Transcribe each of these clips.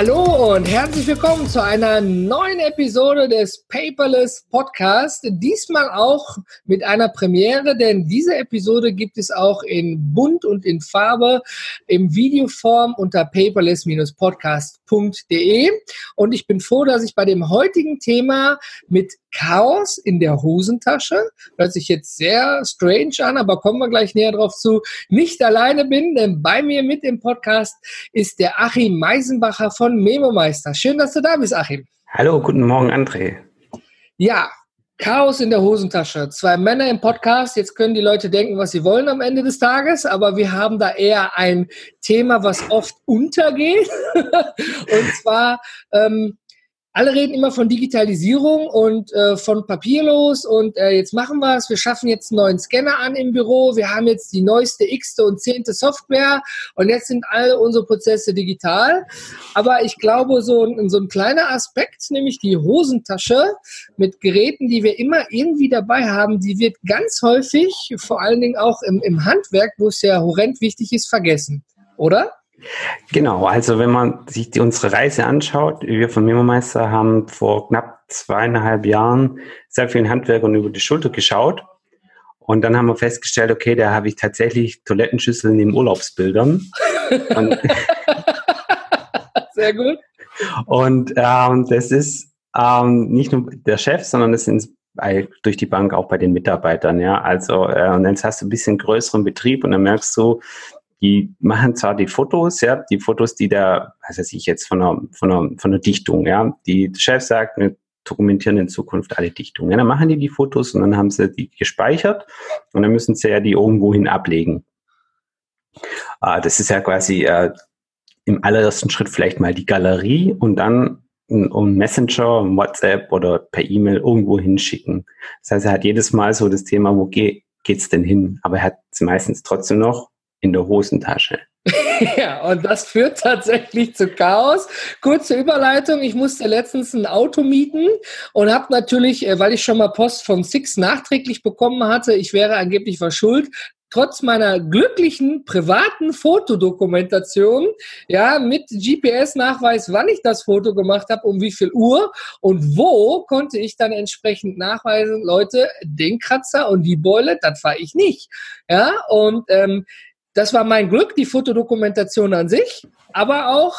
Hallo und herzlich willkommen zu einer neuen Episode des Paperless Podcast. Diesmal auch mit einer Premiere, denn diese Episode gibt es auch in bunt und in Farbe im Videoform unter paperless-podcast.de. Und ich bin froh, dass ich bei dem heutigen Thema mit Chaos in der Hosentasche, hört sich jetzt sehr strange an, aber kommen wir gleich näher drauf zu, nicht alleine bin, denn bei mir mit im Podcast ist der Achim Meisenbacher von Memo Meister. Schön, dass du da bist, Achim. Hallo, guten Morgen, André. Ja, Chaos in der Hosentasche. Zwei Männer im Podcast. Jetzt können die Leute denken, was sie wollen am Ende des Tages, aber wir haben da eher ein Thema, was oft untergeht. Und zwar ähm, alle reden immer von Digitalisierung und äh, von papierlos und äh, jetzt machen wir es. Wir schaffen jetzt einen neuen Scanner an im Büro. Wir haben jetzt die neueste x und zehnte Software und jetzt sind alle unsere Prozesse digital. Aber ich glaube, so, so ein kleiner Aspekt, nämlich die Hosentasche mit Geräten, die wir immer irgendwie dabei haben, die wird ganz häufig, vor allen Dingen auch im, im Handwerk, wo es ja horrend wichtig ist, vergessen. Oder? Genau, also wenn man sich die, unsere Reise anschaut, wir von Memo-Meister haben vor knapp zweieinhalb Jahren sehr vielen Handwerkern über die Schulter geschaut und dann haben wir festgestellt, okay, da habe ich tatsächlich Toilettenschüsseln in Urlaubsbildern. sehr gut. Und ähm, das ist ähm, nicht nur der Chef, sondern das sind durch die Bank auch bei den Mitarbeitern, ja. Also, äh, und jetzt hast du ein bisschen größeren Betrieb und dann merkst du, die machen zwar die Fotos, ja, die Fotos, die da, was weiß ich jetzt von einer, von einer, von einer Dichtung, ja, die der Chef sagt, wir dokumentieren in Zukunft alle Dichtungen. Dann machen die die Fotos und dann haben sie die gespeichert und dann müssen sie ja die irgendwohin ablegen. Äh, das ist ja quasi äh, im allerersten Schritt vielleicht mal die Galerie und dann um Messenger, WhatsApp oder per E-Mail irgendwo hinschicken. Das heißt, er hat jedes Mal so das Thema, wo geht geht's denn hin? Aber er hat meistens trotzdem noch in der Hosentasche. ja, und das führt tatsächlich zu Chaos. Kurze Überleitung, ich musste letztens ein Auto mieten und habe natürlich, äh, weil ich schon mal Post von Six nachträglich bekommen hatte, ich wäre angeblich verschuldet, trotz meiner glücklichen privaten Fotodokumentation, ja, mit GPS-Nachweis, wann ich das Foto gemacht habe, um wie viel Uhr und wo, konnte ich dann entsprechend nachweisen, Leute, den Kratzer und die Beule, das war ich nicht. Ja, und ähm, das war mein Glück, die Fotodokumentation an sich, aber auch.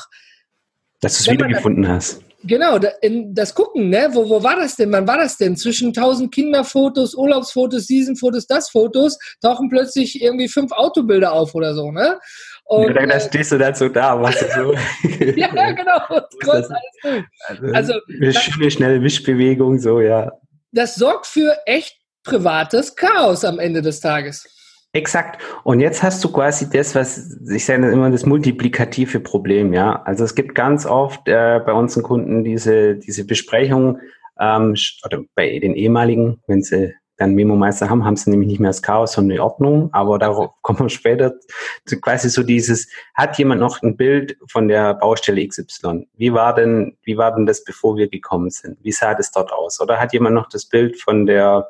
Dass du es wiedergefunden hast. Genau, das Gucken, ne? Wo, wo war das denn? Wann war das denn? Zwischen tausend Kinderfotos, Urlaubsfotos, Seasonfotos, das Fotos, tauchen plötzlich irgendwie fünf Autobilder auf oder so, ne? Und, ja, da äh, stehst du dann so da, was du so. ja, genau. Das, also, eine schöne, schnelle Wischbewegung, so, ja. Das sorgt für echt privates Chaos am Ende des Tages. Exakt. Und jetzt hast du quasi das, was ich sage immer das multiplikative Problem, ja. Also es gibt ganz oft äh, bei unseren Kunden diese, diese Besprechung, ähm, oder bei den ehemaligen, wenn sie dann Memo-Meister haben, haben sie nämlich nicht mehr das Chaos, sondern die Ordnung. Aber darauf kommen wir später. Quasi so dieses, hat jemand noch ein Bild von der Baustelle XY? Wie war denn, wie war denn das, bevor wir gekommen sind? Wie sah das dort aus? Oder hat jemand noch das Bild von der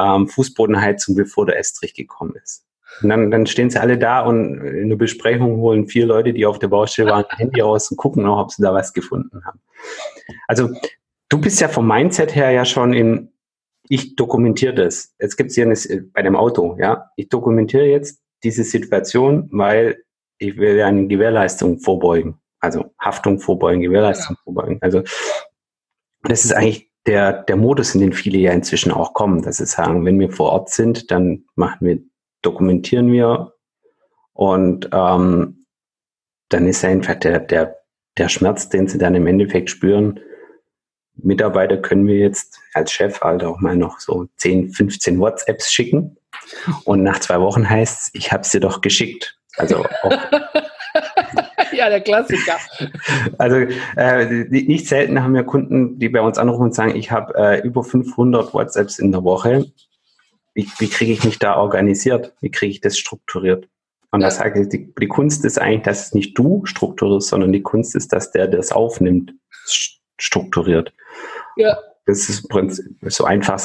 ähm, Fußbodenheizung, bevor der Estrich gekommen ist. Und dann, dann stehen sie alle da und in der Besprechung holen vier Leute, die auf der Baustelle waren, Handy raus und gucken noch, ob sie da was gefunden haben. Also du bist ja vom Mindset her ja schon in, ich dokumentiere das. Jetzt gibt es hier eine, bei dem Auto, ja. Ich dokumentiere jetzt diese Situation, weil ich will ja eine Gewährleistung vorbeugen. Also Haftung vorbeugen, Gewährleistung ja. vorbeugen. Also das ist eigentlich der, der Modus, in den viele ja inzwischen auch kommen, dass sie sagen, wenn wir vor Ort sind, dann machen wir, dokumentieren wir und ähm, dann ist einfach der, der, der Schmerz, den sie dann im Endeffekt spüren. Mitarbeiter können wir jetzt als Chef halt auch mal noch so 10, 15 WhatsApps schicken und nach zwei Wochen heißt es, ich habe sie doch geschickt. Also auch, ja, der Klassiker. Also äh, nicht selten haben wir Kunden, die bei uns anrufen und sagen, ich habe äh, über 500 WhatsApps in der Woche wie, wie kriege ich mich da organisiert? Wie kriege ich das strukturiert? Und ja. das sage ich, die, die Kunst ist eigentlich, dass es nicht du strukturierst, sondern die Kunst ist, dass der, der es aufnimmt, strukturiert. Ja. Das ist so einfach,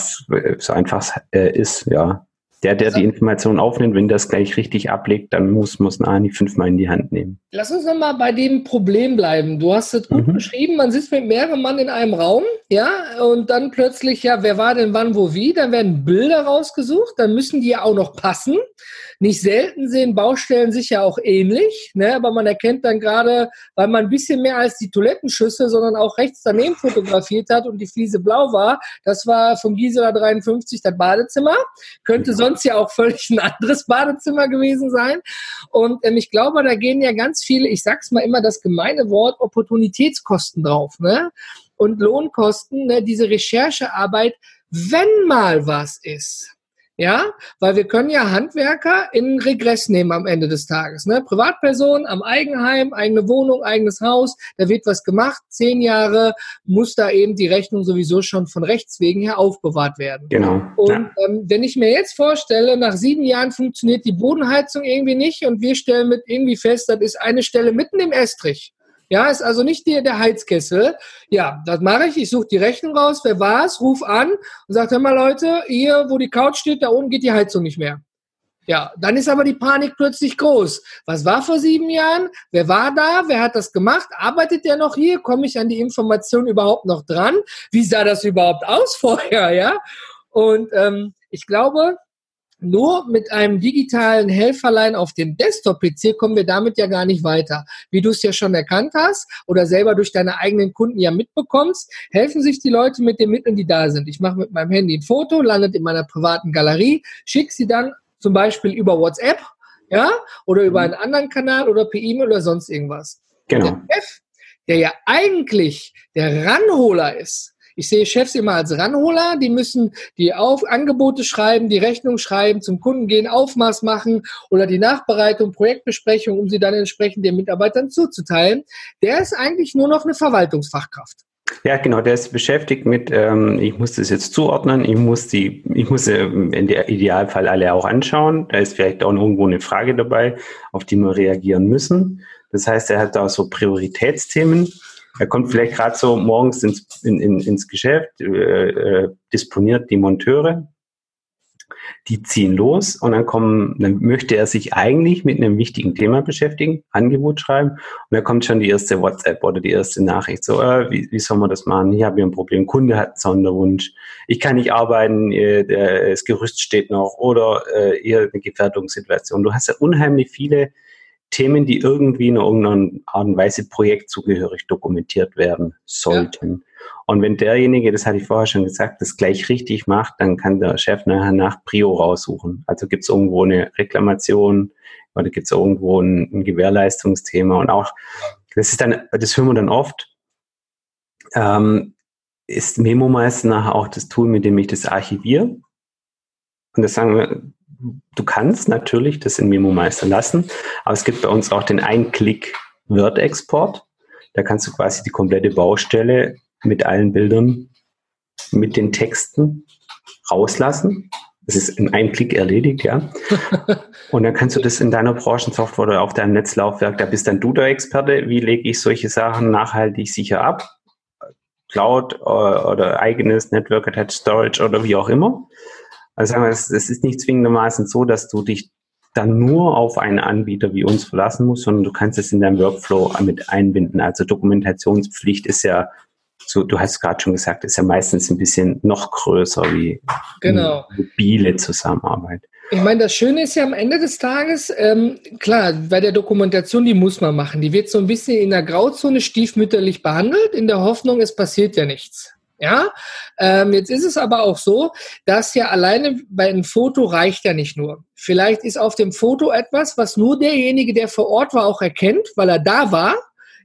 so einfach äh, ist, ja. Der, der die Information aufnimmt, wenn das gleich richtig ablegt, dann muss, muss Ani fünfmal in die Hand nehmen. Lass uns nochmal bei dem Problem bleiben. Du hast es gut mhm. beschrieben, man sitzt mit mehreren Mann in einem Raum, ja, und dann plötzlich, ja, wer war denn wann, wo, wie? Dann werden Bilder rausgesucht, dann müssen die ja auch noch passen. Nicht selten sehen Baustellen sich ja auch ähnlich, ne? aber man erkennt dann gerade, weil man ein bisschen mehr als die Toilettenschüssel, sondern auch rechts daneben fotografiert hat und die Fliese blau war, das war vom Gisela 53 das Badezimmer. Könnte ja. sonst ja auch völlig ein anderes Badezimmer gewesen sein. Und ähm, ich glaube, da gehen ja ganz viele, ich sag's mal immer das gemeine Wort, Opportunitätskosten drauf. Ne? Und Lohnkosten, ne? diese Recherchearbeit, wenn mal was ist, ja, weil wir können ja Handwerker in Regress nehmen am Ende des Tages. Ne? Privatperson am Eigenheim, eigene Wohnung, eigenes Haus, da wird was gemacht. Zehn Jahre muss da eben die Rechnung sowieso schon von Rechts wegen her aufbewahrt werden. Genau. Und ja. ähm, wenn ich mir jetzt vorstelle, nach sieben Jahren funktioniert die Bodenheizung irgendwie nicht und wir stellen mit irgendwie fest, das ist eine Stelle mitten im Estrich. Ja, ist also nicht der, der Heizkessel. Ja, das mache ich. Ich suche die Rechnung raus. Wer war's? Ruf an und sage, hör mal Leute, hier, wo die Couch steht, da oben geht die Heizung nicht mehr. Ja, dann ist aber die Panik plötzlich groß. Was war vor sieben Jahren? Wer war da? Wer hat das gemacht? Arbeitet der noch hier? Komme ich an die Information überhaupt noch dran? Wie sah das überhaupt aus vorher? Ja, und ähm, ich glaube, nur mit einem digitalen Helferlein auf dem Desktop-PC kommen wir damit ja gar nicht weiter. Wie du es ja schon erkannt hast oder selber durch deine eigenen Kunden ja mitbekommst, helfen sich die Leute mit den Mitteln, die da sind. Ich mache mit meinem Handy ein Foto, landet in meiner privaten Galerie, schicke sie dann zum Beispiel über WhatsApp, ja, oder über einen anderen Kanal oder per E-Mail oder sonst irgendwas. Genau. Der Chef, der ja eigentlich der Ranholer ist, ich sehe Chefs immer als Ranholer, die müssen die Auf Angebote schreiben, die Rechnung schreiben, zum Kunden gehen, Aufmaß machen oder die Nachbereitung, Projektbesprechung, um sie dann entsprechend den Mitarbeitern zuzuteilen. Der ist eigentlich nur noch eine Verwaltungsfachkraft. Ja, genau, der ist beschäftigt mit, ähm, ich muss das jetzt zuordnen, ich muss die, ich muss äh, der Idealfall alle auch anschauen. Da ist vielleicht auch irgendwo eine Frage dabei, auf die wir reagieren müssen. Das heißt, er hat da so Prioritätsthemen er kommt vielleicht gerade so morgens ins, in, in, ins Geschäft, äh, äh, disponiert die Monteure, die ziehen los und dann kommen, dann möchte er sich eigentlich mit einem wichtigen Thema beschäftigen, Angebot schreiben und dann kommt schon die erste WhatsApp oder die erste Nachricht, so, äh, wie, wie soll man das machen? Ich habe hier ein Problem, Kunde hat einen Sonderwunsch, ich kann nicht arbeiten, äh, der, das Gerüst steht noch oder äh, eher eine Gefährdungssituation. Du hast ja unheimlich viele Themen, die irgendwie in irgendeiner Art und Weise projektzugehörig dokumentiert werden sollten. Ja. Und wenn derjenige, das hatte ich vorher schon gesagt, das gleich richtig macht, dann kann der Chef nachher nach Prio raussuchen. Also gibt es irgendwo eine Reklamation oder gibt es irgendwo ein, ein, Gewährleistungsthema und auch, das ist dann, das hören wir dann oft, ähm, ist MemoMeister nachher auch das Tool, mit dem ich das archiviere. Und das sagen wir, du kannst natürlich das in MemoMeister lassen, aber es gibt bei uns auch den Ein-Klick-Word-Export. Da kannst du quasi die komplette Baustelle mit allen Bildern, mit den Texten rauslassen. Das ist in einem Klick erledigt, ja. Und dann kannst du das in deiner Branchensoftware oder auf deinem Netzlaufwerk, da bist dann du der Experte. Wie lege ich solche Sachen nachhaltig sicher ab? Cloud äh, oder eigenes Network Attached Storage oder wie auch immer. Also sagen wir, es, es ist nicht zwingendermaßen so, dass du dich dann nur auf einen Anbieter wie uns verlassen musst, sondern du kannst es in deinem Workflow mit einbinden. Also Dokumentationspflicht ist ja, so, du hast gerade schon gesagt, ist ja meistens ein bisschen noch größer wie genau. mobile Zusammenarbeit. Ich meine, das Schöne ist ja am Ende des Tages, ähm, klar, bei der Dokumentation, die muss man machen. Die wird so ein bisschen in der Grauzone stiefmütterlich behandelt, in der Hoffnung, es passiert ja nichts. Ja, ähm, jetzt ist es aber auch so, dass ja alleine bei einem Foto reicht ja nicht nur. Vielleicht ist auf dem Foto etwas, was nur derjenige, der vor Ort war, auch erkennt, weil er da war.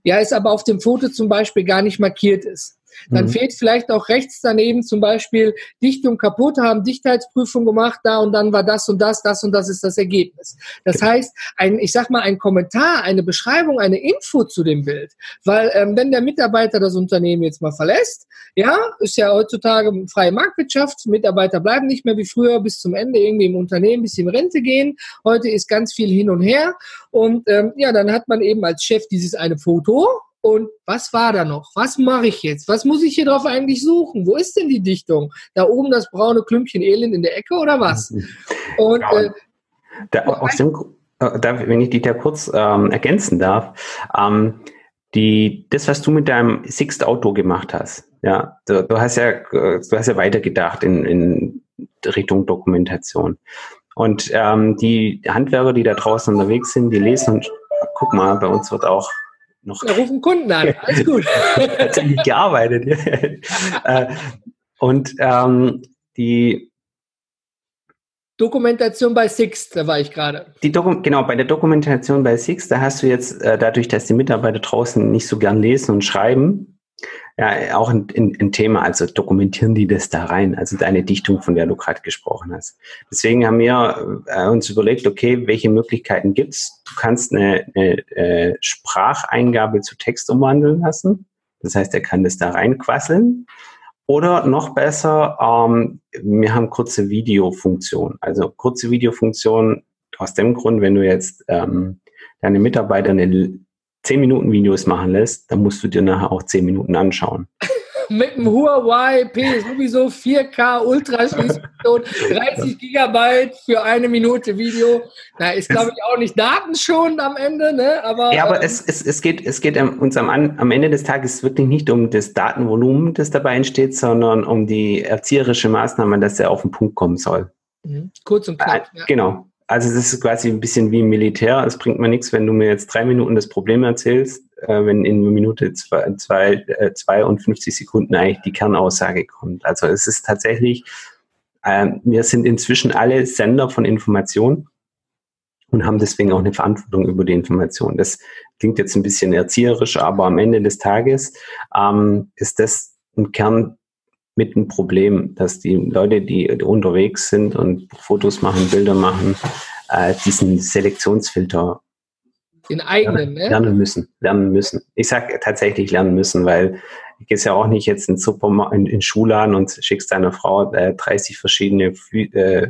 Ja, ist aber auf dem Foto zum Beispiel gar nicht markiert ist. Dann mhm. fehlt vielleicht auch rechts daneben zum Beispiel Dichtung kaputt, haben Dichtheitsprüfung gemacht, da und dann war das und das, das und das ist das Ergebnis. Das heißt, ein, ich sag mal, ein Kommentar, eine Beschreibung, eine Info zu dem Bild. Weil ähm, wenn der Mitarbeiter das Unternehmen jetzt mal verlässt, ja, ist ja heutzutage freie Marktwirtschaft, Mitarbeiter bleiben nicht mehr wie früher bis zum Ende irgendwie im Unternehmen, bis sie in Rente gehen. Heute ist ganz viel hin und her. Und ähm, ja, dann hat man eben als Chef dieses eine Foto und was war da noch? Was mache ich jetzt? Was muss ich hier drauf eigentlich suchen? Wo ist denn die Dichtung? Da oben das braune Klümpchen Elend in der Ecke oder was? Und äh, da, aus dem, äh, da, wenn ich dich da kurz ähm, ergänzen darf, ähm, die, das, was du mit deinem Sixt Auto gemacht hast, ja, du, du hast ja, du hast ja weitergedacht in, in Richtung Dokumentation. Und ähm, die Handwerker, die da draußen unterwegs sind, die lesen und guck mal, bei uns wird auch noch. Wir rufen Kunden an, alles gut. hat nicht gearbeitet. Äh, und ähm, die Dokumentation bei Six, da war ich gerade. Die Doku genau, bei der Dokumentation bei Six, da hast du jetzt, äh, dadurch, dass die Mitarbeiter draußen nicht so gern lesen und schreiben, ja, auch ein, ein, ein, Thema, also dokumentieren die das da rein, also deine Dichtung, von der du gerade gesprochen hast. Deswegen haben wir äh, uns überlegt, okay, welche Möglichkeiten gibt's? Du kannst eine, eine äh, Spracheingabe zu Text umwandeln lassen. Das heißt, er kann das da reinquasseln. Oder noch besser, ähm, wir haben kurze Videofunktion. Also kurze Videofunktion aus dem Grund, wenn du jetzt ähm, deine Mitarbeiter eine 10 Minuten Videos machen lässt, dann musst du dir nachher auch 10 Minuten anschauen. Mit dem Huawei P sowieso 4K Ultraschallfunktion, 30 Gigabyte für eine Minute Video. Na, ist glaube ich auch nicht datenschonend am Ende, ne? Aber, ja, aber ähm, es, es, es geht, es geht uns am, am Ende des Tages wirklich nicht um das Datenvolumen, das dabei entsteht, sondern um die erzieherische Maßnahme, dass er auf den Punkt kommen soll. Mhm. Kurz und knapp. Äh, ja. Genau. Also das ist quasi ein bisschen wie im Militär. Es bringt mir nichts, wenn du mir jetzt drei Minuten das Problem erzählst, äh, wenn in Minute zwei, zwei, äh, 52 Sekunden eigentlich die Kernaussage kommt. Also es ist tatsächlich, äh, wir sind inzwischen alle Sender von Informationen und haben deswegen auch eine Verantwortung über die Information. Das klingt jetzt ein bisschen erzieherisch, aber am Ende des Tages ähm, ist das ein Kern mit ein Problem, dass die Leute, die unterwegs sind und Fotos machen, Bilder machen, äh, diesen Selektionsfilter den eigenen, lernen, ne? lernen müssen, lernen müssen. Ich sage tatsächlich lernen müssen, weil ich gehe ja auch nicht jetzt in, Supermarkt, in, in Schuhladen und schickst deiner Frau äh, 30 verschiedene äh,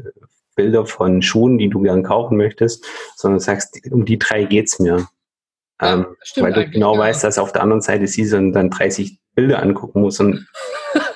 Bilder von Schuhen, die du gern kaufen möchtest, sondern sagst, um die drei geht's mir. Ähm, weil du genau ja. weißt, dass auf der anderen Seite sie so dann 30 Bilder angucken muss und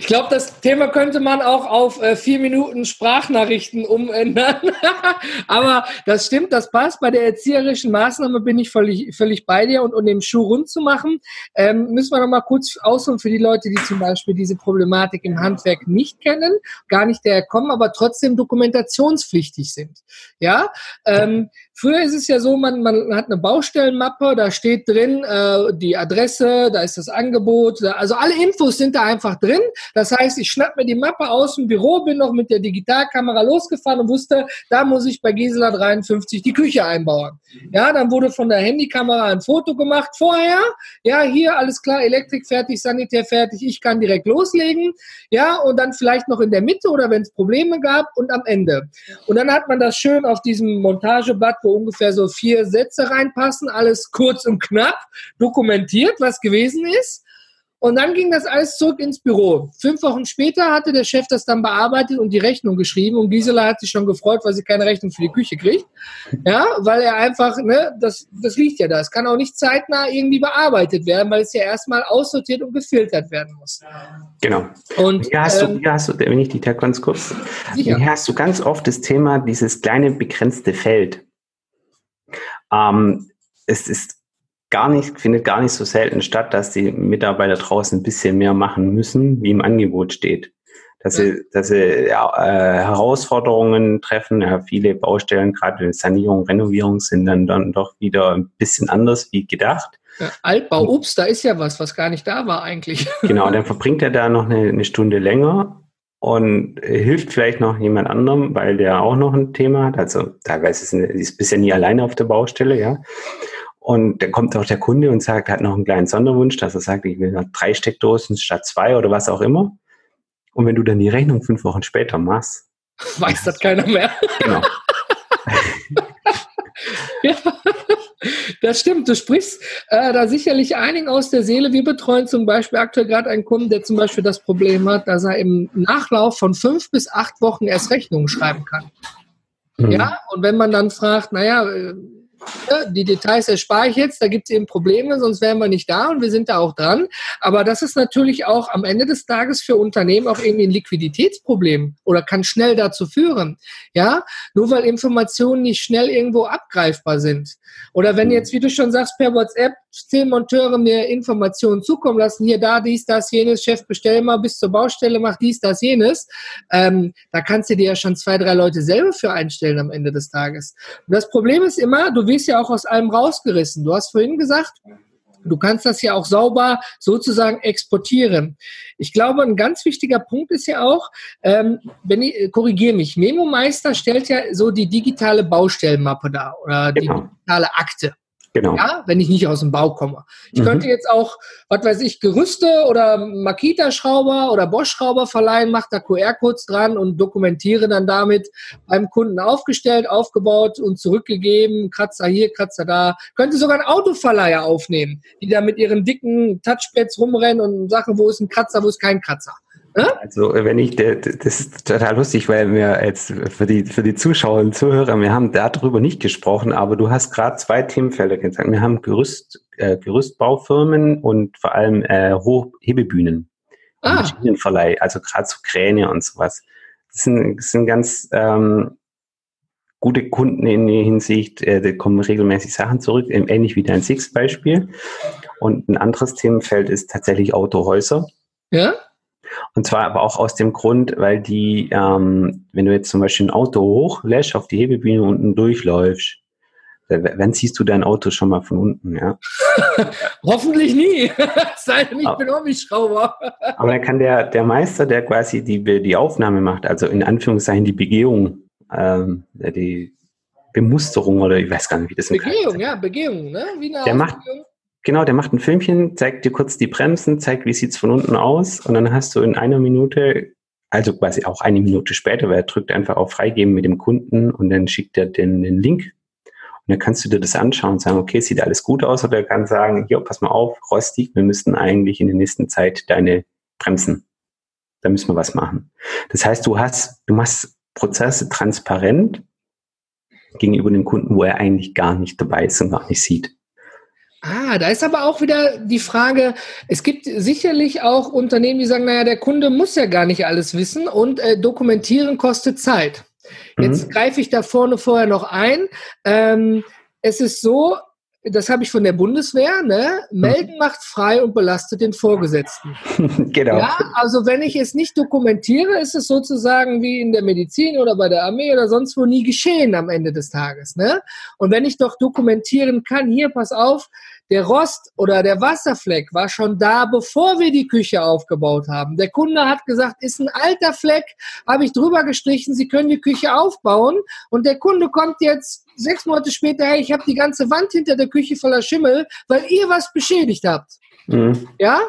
Ich glaube, das Thema könnte man auch auf äh, vier Minuten Sprachnachrichten umändern. Aber das stimmt, das passt. Bei der erzieherischen Maßnahme bin ich völlig, völlig bei dir. Und um den Schuh rund zu machen, ähm, müssen wir noch mal kurz ausholen für die Leute, die zum Beispiel diese Problematik im Handwerk nicht kennen, gar nicht daher kommen, aber trotzdem dokumentationspflichtig sind. Ja, ähm, Früher ist es ja so, man, man hat eine Baustellenmappe, da steht drin äh, die Adresse, da ist das Angebot, da, also alle Infos sind da einfach drin. Das heißt, ich schnapp mir die Mappe aus dem Büro, bin noch mit der Digitalkamera losgefahren und wusste, da muss ich bei Gisela 53 die Küche einbauen. Ja, dann wurde von der Handykamera ein Foto gemacht vorher. Ja, hier alles klar, Elektrik fertig, Sanitär fertig, ich kann direkt loslegen. Ja, und dann vielleicht noch in der Mitte oder wenn es Probleme gab und am Ende. Und dann hat man das schön auf diesem Montageblatt, wo ungefähr so vier Sätze reinpassen, alles kurz und knapp dokumentiert, was gewesen ist. Und dann ging das alles zurück ins Büro. Fünf Wochen später hatte der Chef das dann bearbeitet und die Rechnung geschrieben. Und Gisela hat sich schon gefreut, weil sie keine Rechnung für die Küche kriegt. Ja, weil er einfach, ne, das, das liegt ja da. Es kann auch nicht zeitnah irgendwie bearbeitet werden, weil es ja erstmal aussortiert und gefiltert werden muss. Genau. Und hier hast, ähm, du, hier hast du, wenn ich die ganz kurz, sicher. hier hast du ganz oft das Thema, dieses kleine begrenzte Feld. Ähm, es ist gar nicht, findet gar nicht so selten statt, dass die Mitarbeiter draußen ein bisschen mehr machen müssen, wie im Angebot steht. Dass ja. sie, dass sie ja, äh, Herausforderungen treffen. Ja, viele Baustellen, gerade Sanierung, Renovierung, sind dann, dann doch wieder ein bisschen anders wie gedacht. Ja, Altbau, ups, da ist ja was, was gar nicht da war eigentlich. Genau, dann verbringt er da noch eine, eine Stunde länger und hilft vielleicht noch jemand anderem, weil der auch noch ein Thema hat. Also teilweise ist, ist bisher nie alleine auf der Baustelle, ja. Und dann kommt auch der Kunde und sagt, hat noch einen kleinen Sonderwunsch, dass er sagt, ich will noch drei Steckdosen statt zwei oder was auch immer. Und wenn du dann die Rechnung fünf Wochen später machst, weiß das keiner mehr. Genau. ja, das stimmt. Du sprichst äh, da sicherlich einigen aus der Seele. Wir betreuen zum Beispiel aktuell gerade einen Kunden, der zum Beispiel das Problem hat, dass er im Nachlauf von fünf bis acht Wochen erst Rechnungen schreiben kann. Mhm. Ja, und wenn man dann fragt, naja, äh, die Details erspare ich jetzt, da gibt es eben Probleme, sonst wären wir nicht da und wir sind da auch dran. Aber das ist natürlich auch am Ende des Tages für Unternehmen auch irgendwie ein Liquiditätsproblem oder kann schnell dazu führen. Ja, nur weil Informationen nicht schnell irgendwo abgreifbar sind. Oder wenn jetzt, wie du schon sagst, per WhatsApp zehn Monteure mir Informationen zukommen lassen, hier, da, dies, das, jenes, Chef, bestell mal bis zur Baustelle, mach dies, das, jenes, ähm, da kannst du dir ja schon zwei, drei Leute selber für einstellen am Ende des Tages. Und das Problem ist immer, du wirst ja auch aus allem rausgerissen. Du hast vorhin gesagt, Du kannst das ja auch sauber sozusagen exportieren. Ich glaube, ein ganz wichtiger Punkt ist ja auch, ähm, wenn ich äh, korrigiere mich, Memo Meister stellt ja so die digitale Baustellenmappe dar oder die digitale Akte. Genau. Ja, wenn ich nicht aus dem Bau komme. Ich mhm. könnte jetzt auch, was weiß ich, Gerüste oder Makita-Schrauber oder Bosch-Schrauber verleihen, mache da QR-Codes dran und dokumentiere dann damit beim Kunden aufgestellt, aufgebaut und zurückgegeben, Kratzer hier, Kratzer da. Könnte sogar ein Autoverleiher aufnehmen, die da mit ihren dicken Touchpads rumrennen und sagen, wo ist ein Kratzer, wo ist kein Kratzer. Also wenn ich, das ist total lustig, weil wir jetzt für die, für die Zuschauer und Zuhörer, wir haben darüber nicht gesprochen, aber du hast gerade zwei Themenfelder gesagt. Wir haben Gerüst, äh, Gerüstbaufirmen und vor allem äh, Hochhebebühnen. Ah. Maschinenverleih, also gerade so Kräne und sowas. Das sind, das sind ganz ähm, gute Kunden in der Hinsicht, äh, da kommen regelmäßig Sachen zurück, ähnlich wie dein Six-Beispiel. Und ein anderes Themenfeld ist tatsächlich Autohäuser. Ja? Und zwar aber auch aus dem Grund, weil die, ähm, wenn du jetzt zum Beispiel ein Auto hochlässt, auf die Hebebühne unten durchläufst, wann siehst du dein Auto schon mal von unten, ja? Hoffentlich nie. Sei denn, ich bin Hobbyschrauber. aber dann kann der, der Meister, der quasi die, die Aufnahme macht, also in Anführungszeichen die Begehung, ähm, die Bemusterung oder ich weiß gar nicht, wie das Begehung, ja, Begehung, ne? Wie eine der macht, Genau, der macht ein Filmchen, zeigt dir kurz die Bremsen, zeigt, wie sieht's von unten aus und dann hast du in einer Minute, also quasi auch eine Minute später, weil er drückt einfach auf Freigeben mit dem Kunden und dann schickt er den, den Link und dann kannst du dir das anschauen und sagen, okay, sieht alles gut aus oder er kann sagen, hier, pass mal auf, rostig, wir müssten eigentlich in der nächsten Zeit deine Bremsen. Da müssen wir was machen. Das heißt, du hast, du machst Prozesse transparent gegenüber dem Kunden, wo er eigentlich gar nicht dabei ist und gar nicht sieht. Ah, da ist aber auch wieder die Frage, es gibt sicherlich auch Unternehmen, die sagen, naja, der Kunde muss ja gar nicht alles wissen und äh, dokumentieren kostet Zeit. Jetzt mhm. greife ich da vorne vorher noch ein. Ähm, es ist so, das habe ich von der Bundeswehr, ne? Melden macht frei und belastet den Vorgesetzten. genau. Ja, also wenn ich es nicht dokumentiere, ist es sozusagen wie in der Medizin oder bei der Armee oder sonst wo nie geschehen am Ende des Tages, ne? Und wenn ich doch dokumentieren kann, hier, pass auf, der Rost oder der Wasserfleck war schon da, bevor wir die Küche aufgebaut haben. Der Kunde hat gesagt, ist ein alter Fleck, habe ich drüber gestrichen, Sie können die Küche aufbauen. Und der Kunde kommt jetzt sechs Monate später, hey, ich habe die ganze Wand hinter der Küche voller Schimmel, weil ihr was beschädigt habt. Mhm. Ja?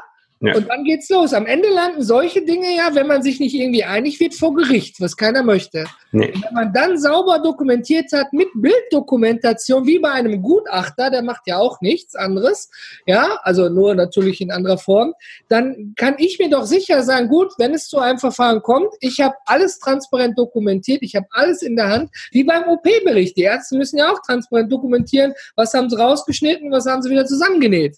Ja. Und dann geht's los. Am Ende landen solche Dinge ja, wenn man sich nicht irgendwie einig wird, vor Gericht, was keiner möchte. Nee. wenn man dann sauber dokumentiert hat mit Bilddokumentation, wie bei einem Gutachter, der macht ja auch nichts anderes, ja, also nur natürlich in anderer Form, dann kann ich mir doch sicher sein, gut, wenn es zu einem Verfahren kommt, ich habe alles transparent dokumentiert, ich habe alles in der Hand, wie beim OP-Bericht. Die Ärzte müssen ja auch transparent dokumentieren, was haben sie rausgeschnitten, was haben sie wieder zusammengenäht.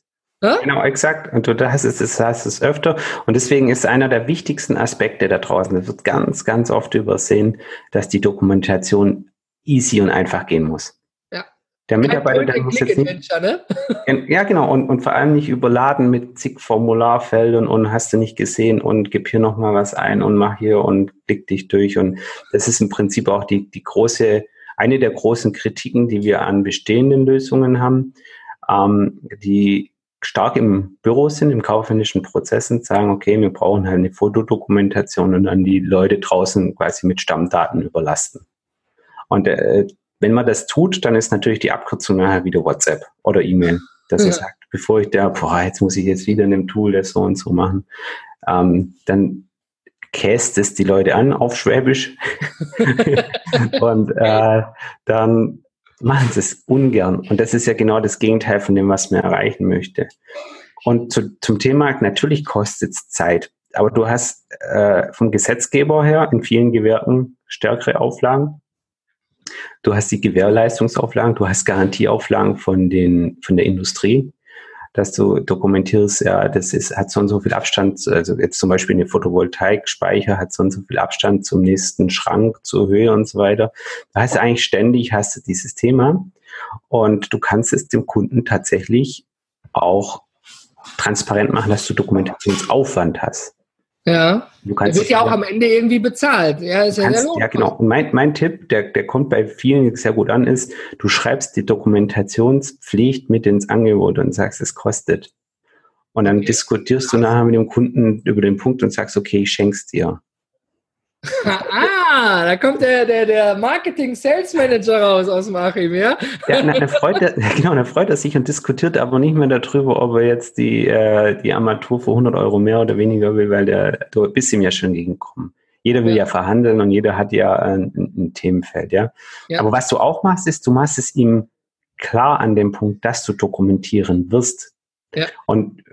Genau, exakt. Und du hast es, das heißt es öfter. Und deswegen ist einer der wichtigsten Aspekte da draußen, das wird ganz, ganz oft übersehen, dass die Dokumentation easy und einfach gehen muss. Ja. Der Mitarbeiter, der muss jetzt nicht. Ne? ja, genau. Und, und vor allem nicht überladen mit zig Formularfeldern und hast du nicht gesehen und gib hier nochmal was ein und mach hier und klick dich durch. Und das ist im Prinzip auch die, die große, eine der großen Kritiken, die wir an bestehenden Lösungen haben. Ähm, die stark im Büro sind, im kaufmännischen Prozessen, sagen, okay, wir brauchen halt eine Fotodokumentation und dann die Leute draußen quasi mit Stammdaten überlasten. Und äh, wenn man das tut, dann ist natürlich die Abkürzung nachher wieder WhatsApp oder E-Mail, dass ja. er sagt, bevor ich da, boah, jetzt muss ich jetzt wieder in dem Tool das so und so machen, ähm, dann käst es die Leute an auf Schwäbisch und äh, dann machen sie es ungern. Und das ist ja genau das Gegenteil von dem, was man erreichen möchte. Und zu, zum Thema, natürlich kostet es Zeit. Aber du hast äh, vom Gesetzgeber her in vielen Gewerken stärkere Auflagen. Du hast die Gewährleistungsauflagen, du hast Garantieauflagen von, den, von der Industrie dass du dokumentierst, ja, das ist, hat so und so viel Abstand, also jetzt zum Beispiel eine Photovoltaik-Speicher hat so und so viel Abstand zum nächsten Schrank, zur Höhe und so weiter. Da hast du eigentlich ständig hast du dieses Thema und du kannst es dem Kunden tatsächlich auch transparent machen, dass du Dokumentationsaufwand hast. Ja. Du kannst wird ja auch am Ende irgendwie bezahlt. Ja, ist ja, kannst, ja genau. Und mein, mein Tipp, der, der kommt bei vielen sehr gut an, ist, du schreibst die Dokumentationspflicht mit ins Angebot und sagst, es kostet. Und dann okay. diskutierst du nachher mit dem Kunden über den Punkt und sagst, okay, ich schenk's dir. Ah, da kommt der, der, der Marketing-Sales-Manager raus aus dem Achim, ja? Ja, dann, dann, freut er, genau, dann freut er sich und diskutiert aber nicht mehr darüber, ob er jetzt die, äh, die Armatur für 100 Euro mehr oder weniger will, weil der, du bist ihm ja schon gegenkommen. Jeder will ja. ja verhandeln und jeder hat ja ein, ein Themenfeld, ja? ja? Aber was du auch machst, ist, du machst es ihm klar an dem Punkt, dass du dokumentieren wirst. Ja. Und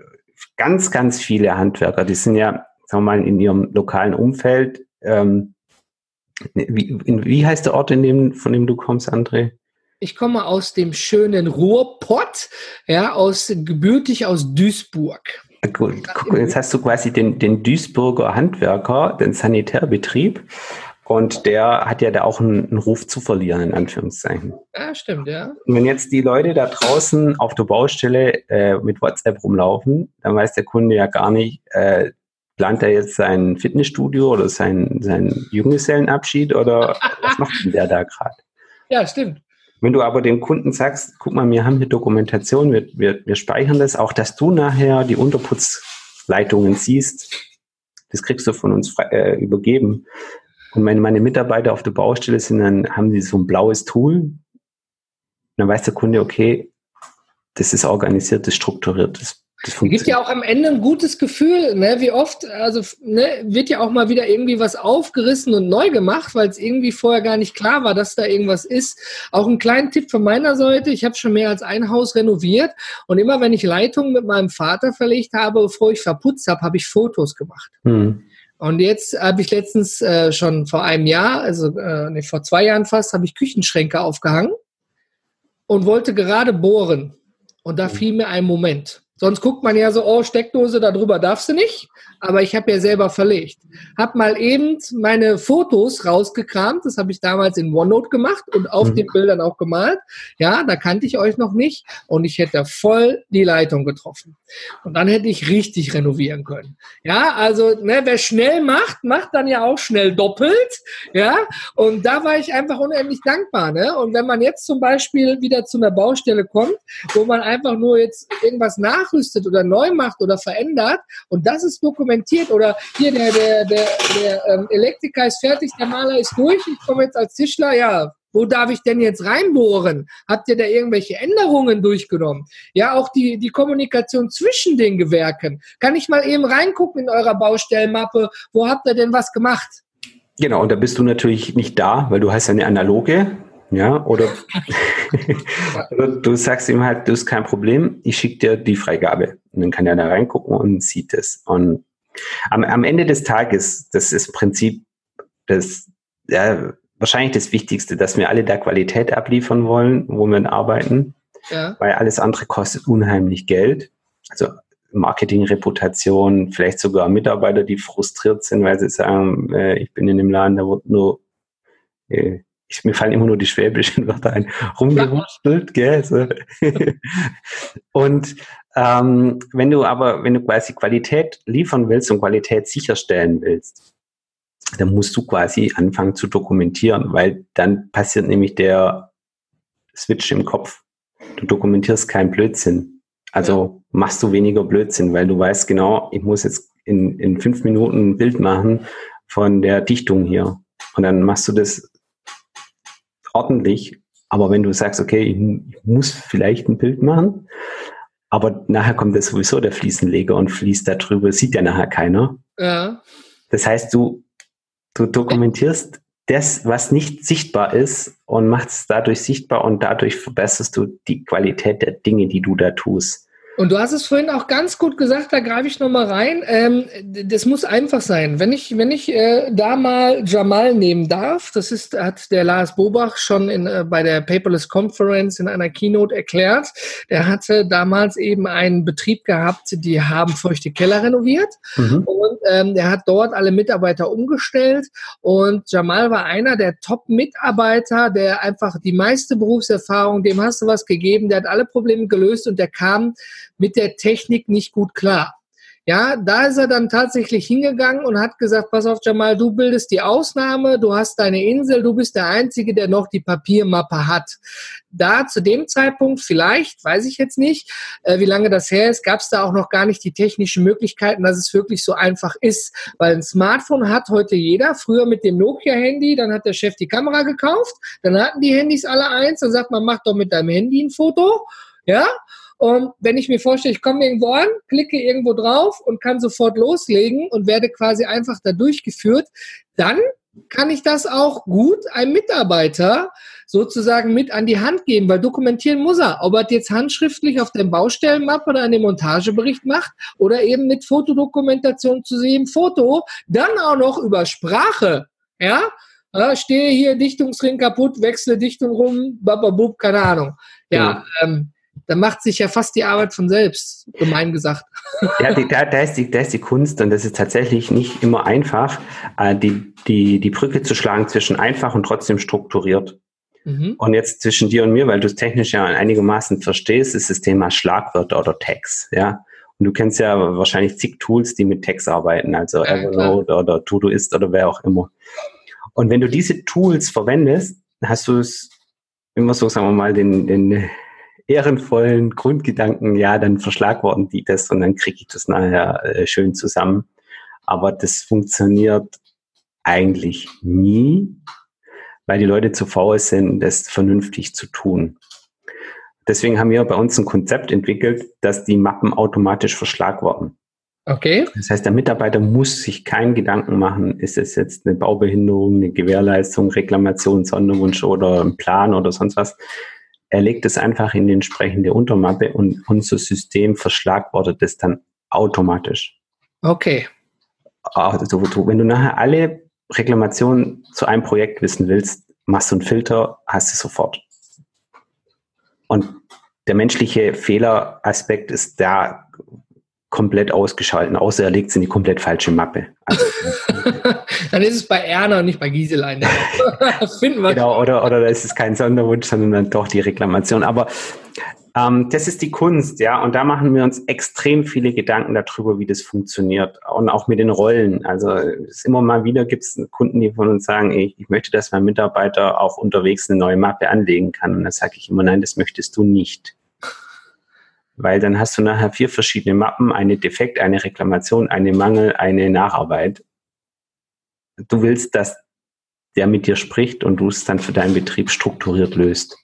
ganz, ganz viele Handwerker, die sind ja, sagen wir mal, in ihrem lokalen Umfeld ähm, wie, wie heißt der Ort, in dem, von dem du kommst, André? Ich komme aus dem schönen Ruhrpott, ja, aus, gebürtig aus Duisburg. Gut, guck, jetzt hast du quasi den, den Duisburger Handwerker, den Sanitärbetrieb, und der hat ja da auch einen, einen, Ruf zu verlieren, in Anführungszeichen. Ja, stimmt, ja. Und wenn jetzt die Leute da draußen auf der Baustelle äh, mit WhatsApp rumlaufen, dann weiß der Kunde ja gar nicht, äh, plant er jetzt sein Fitnessstudio oder sein, sein Junggesellenabschied oder was macht denn der da gerade? Ja, stimmt. Wenn du aber dem Kunden sagst, guck mal, wir haben hier Dokumentation, wir, wir, wir speichern das, auch dass du nachher die Unterputzleitungen siehst, das kriegst du von uns äh, übergeben. Und wenn meine Mitarbeiter auf der Baustelle sind, dann haben die so ein blaues Tool. Dann weiß der Kunde, okay, das ist organisiert, das strukturiert, das gibt ja auch am Ende ein gutes Gefühl, ne? wie oft, also ne, wird ja auch mal wieder irgendwie was aufgerissen und neu gemacht, weil es irgendwie vorher gar nicht klar war, dass da irgendwas ist. Auch ein kleiner Tipp von meiner Seite, ich habe schon mehr als ein Haus renoviert und immer wenn ich Leitungen mit meinem Vater verlegt habe, bevor ich verputzt habe, habe ich Fotos gemacht. Hm. Und jetzt habe ich letztens äh, schon vor einem Jahr, also äh, nee, vor zwei Jahren fast, habe ich Küchenschränke aufgehangen und wollte gerade bohren. Und da hm. fiel mir ein Moment. Sonst guckt man ja so, oh, Steckdose, darüber darfst du nicht. Aber ich habe ja selber verlegt. Hab mal eben meine Fotos rausgekramt. Das habe ich damals in OneNote gemacht und auf mhm. den Bildern auch gemalt. Ja, da kannte ich euch noch nicht. Und ich hätte voll die Leitung getroffen. Und dann hätte ich richtig renovieren können. Ja, also, ne, wer schnell macht, macht dann ja auch schnell doppelt. Ja, und da war ich einfach unendlich dankbar. Ne? Und wenn man jetzt zum Beispiel wieder zu einer Baustelle kommt, wo man einfach nur jetzt irgendwas nach nachrüstet oder neu macht oder verändert und das ist dokumentiert oder hier der, der, der, der ähm, Elektriker ist fertig, der Maler ist durch, ich komme jetzt als Tischler, ja, wo darf ich denn jetzt reinbohren? Habt ihr da irgendwelche Änderungen durchgenommen? Ja, auch die, die Kommunikation zwischen den Gewerken. Kann ich mal eben reingucken in eurer Baustellenmappe? Wo habt ihr denn was gemacht? Genau, und da bist du natürlich nicht da, weil du hast ja eine analoge ja, oder, du sagst ihm halt, du hast kein Problem, ich schicke dir die Freigabe. Und dann kann er da reingucken und sieht es. Und am, am Ende des Tages, das ist im Prinzip das, ja, wahrscheinlich das Wichtigste, dass wir alle da Qualität abliefern wollen, wo wir arbeiten. Ja. Weil alles andere kostet unheimlich Geld. Also Marketing, Reputation, vielleicht sogar Mitarbeiter, die frustriert sind, weil sie sagen, äh, ich bin in dem Laden, da wird nur äh, ich, mir fallen immer nur die schwäbischen Wörter ein, rumgewurstelt, gell? So. und ähm, wenn du aber, wenn du quasi Qualität liefern willst und Qualität sicherstellen willst, dann musst du quasi anfangen zu dokumentieren, weil dann passiert nämlich der Switch im Kopf. Du dokumentierst keinen Blödsinn. Also ja. machst du weniger Blödsinn, weil du weißt genau, ich muss jetzt in, in fünf Minuten ein Bild machen von der Dichtung hier. Und dann machst du das ordentlich Aber wenn du sagst, okay, ich muss vielleicht ein Bild machen, aber nachher kommt das sowieso der Fliesenleger und fließt da drüber, sieht ja nachher keiner. Ja. Das heißt, du, du dokumentierst das, was nicht sichtbar ist und machst es dadurch sichtbar und dadurch verbesserst du die Qualität der Dinge, die du da tust. Und du hast es vorhin auch ganz gut gesagt, da greife ich nochmal rein. Ähm, das muss einfach sein. Wenn ich, wenn ich äh, da mal Jamal nehmen darf, das ist, hat der Lars Bobach schon in, äh, bei der Paperless Conference in einer Keynote erklärt. Der hatte damals eben einen Betrieb gehabt, die haben feuchte Keller renoviert. Mhm. Und ähm, der hat dort alle Mitarbeiter umgestellt. Und Jamal war einer der Top-Mitarbeiter, der einfach die meiste Berufserfahrung, dem hast du was gegeben, der hat alle Probleme gelöst und der kam mit der Technik nicht gut klar. Ja, da ist er dann tatsächlich hingegangen und hat gesagt, pass auf, Jamal, du bildest die Ausnahme, du hast deine Insel, du bist der Einzige, der noch die Papiermappe hat. Da zu dem Zeitpunkt vielleicht, weiß ich jetzt nicht, äh, wie lange das her ist, gab es da auch noch gar nicht die technischen Möglichkeiten, dass es wirklich so einfach ist. Weil ein Smartphone hat heute jeder, früher mit dem Nokia-Handy, dann hat der Chef die Kamera gekauft, dann hatten die Handys alle eins, dann sagt man, mach doch mit deinem Handy ein Foto. Ja, und wenn ich mir vorstelle, ich komme irgendwo an, klicke irgendwo drauf und kann sofort loslegen und werde quasi einfach da durchgeführt, dann kann ich das auch gut einem Mitarbeiter sozusagen mit an die Hand geben, weil dokumentieren muss er, ob er jetzt handschriftlich auf der Baustellenmappe oder an dem Montagebericht macht oder eben mit Fotodokumentation zu sehen, Foto, dann auch noch über Sprache, ja, ja stehe hier, Dichtungsring kaputt, wechsle Dichtung rum, bababub, keine Ahnung. Ja, ja. Ähm, da macht sich ja fast die Arbeit von selbst, gemein gesagt. Ja, die, da, da, ist die, da ist die Kunst und das ist tatsächlich nicht immer einfach, äh, die, die, die Brücke zu schlagen zwischen einfach und trotzdem strukturiert. Mhm. Und jetzt zwischen dir und mir, weil du es technisch ja einigermaßen verstehst, ist das Thema Schlagwörter oder Tags, ja. Und du kennst ja wahrscheinlich zig Tools, die mit Tags arbeiten, also ja, Evernote oder Todoist oder wer auch immer. Und wenn du diese Tools verwendest, hast du es immer so, sagen wir mal, den, den ehrenvollen Grundgedanken, ja, dann verschlagworten die das und dann kriege ich das nachher äh, schön zusammen. Aber das funktioniert eigentlich nie, weil die Leute zu faul sind, das vernünftig zu tun. Deswegen haben wir bei uns ein Konzept entwickelt, dass die Mappen automatisch verschlagworten. Okay. Das heißt, der Mitarbeiter muss sich keinen Gedanken machen, ist es jetzt eine Baubehinderung, eine Gewährleistung, Reklamation, Sonderwunsch oder ein Plan oder sonst was, er legt es einfach in die entsprechende Untermappe und unser System verschlagwortet es dann automatisch. Okay. Also, wenn du nachher alle Reklamationen zu einem Projekt wissen willst, machst du einen Filter, hast du sofort. Und der menschliche Fehleraspekt ist da komplett ausgeschalten, außer er legt es in die komplett falsche Mappe. Also, dann ist es bei Erna und nicht bei Gisela. Ne? Finden wir. Genau, oder, oder da ist es kein Sonderwunsch, sondern dann doch die Reklamation. Aber ähm, das ist die Kunst, ja, und da machen wir uns extrem viele Gedanken darüber, wie das funktioniert und auch mit den Rollen. Also es immer mal wieder gibt es Kunden, die von uns sagen, ich, ich möchte, dass mein Mitarbeiter auch unterwegs eine neue Mappe anlegen kann. Und da sage ich immer, nein, das möchtest du nicht weil dann hast du nachher vier verschiedene Mappen, eine Defekt, eine Reklamation, eine Mangel, eine Nacharbeit. Du willst, dass der mit dir spricht und du es dann für deinen Betrieb strukturiert löst.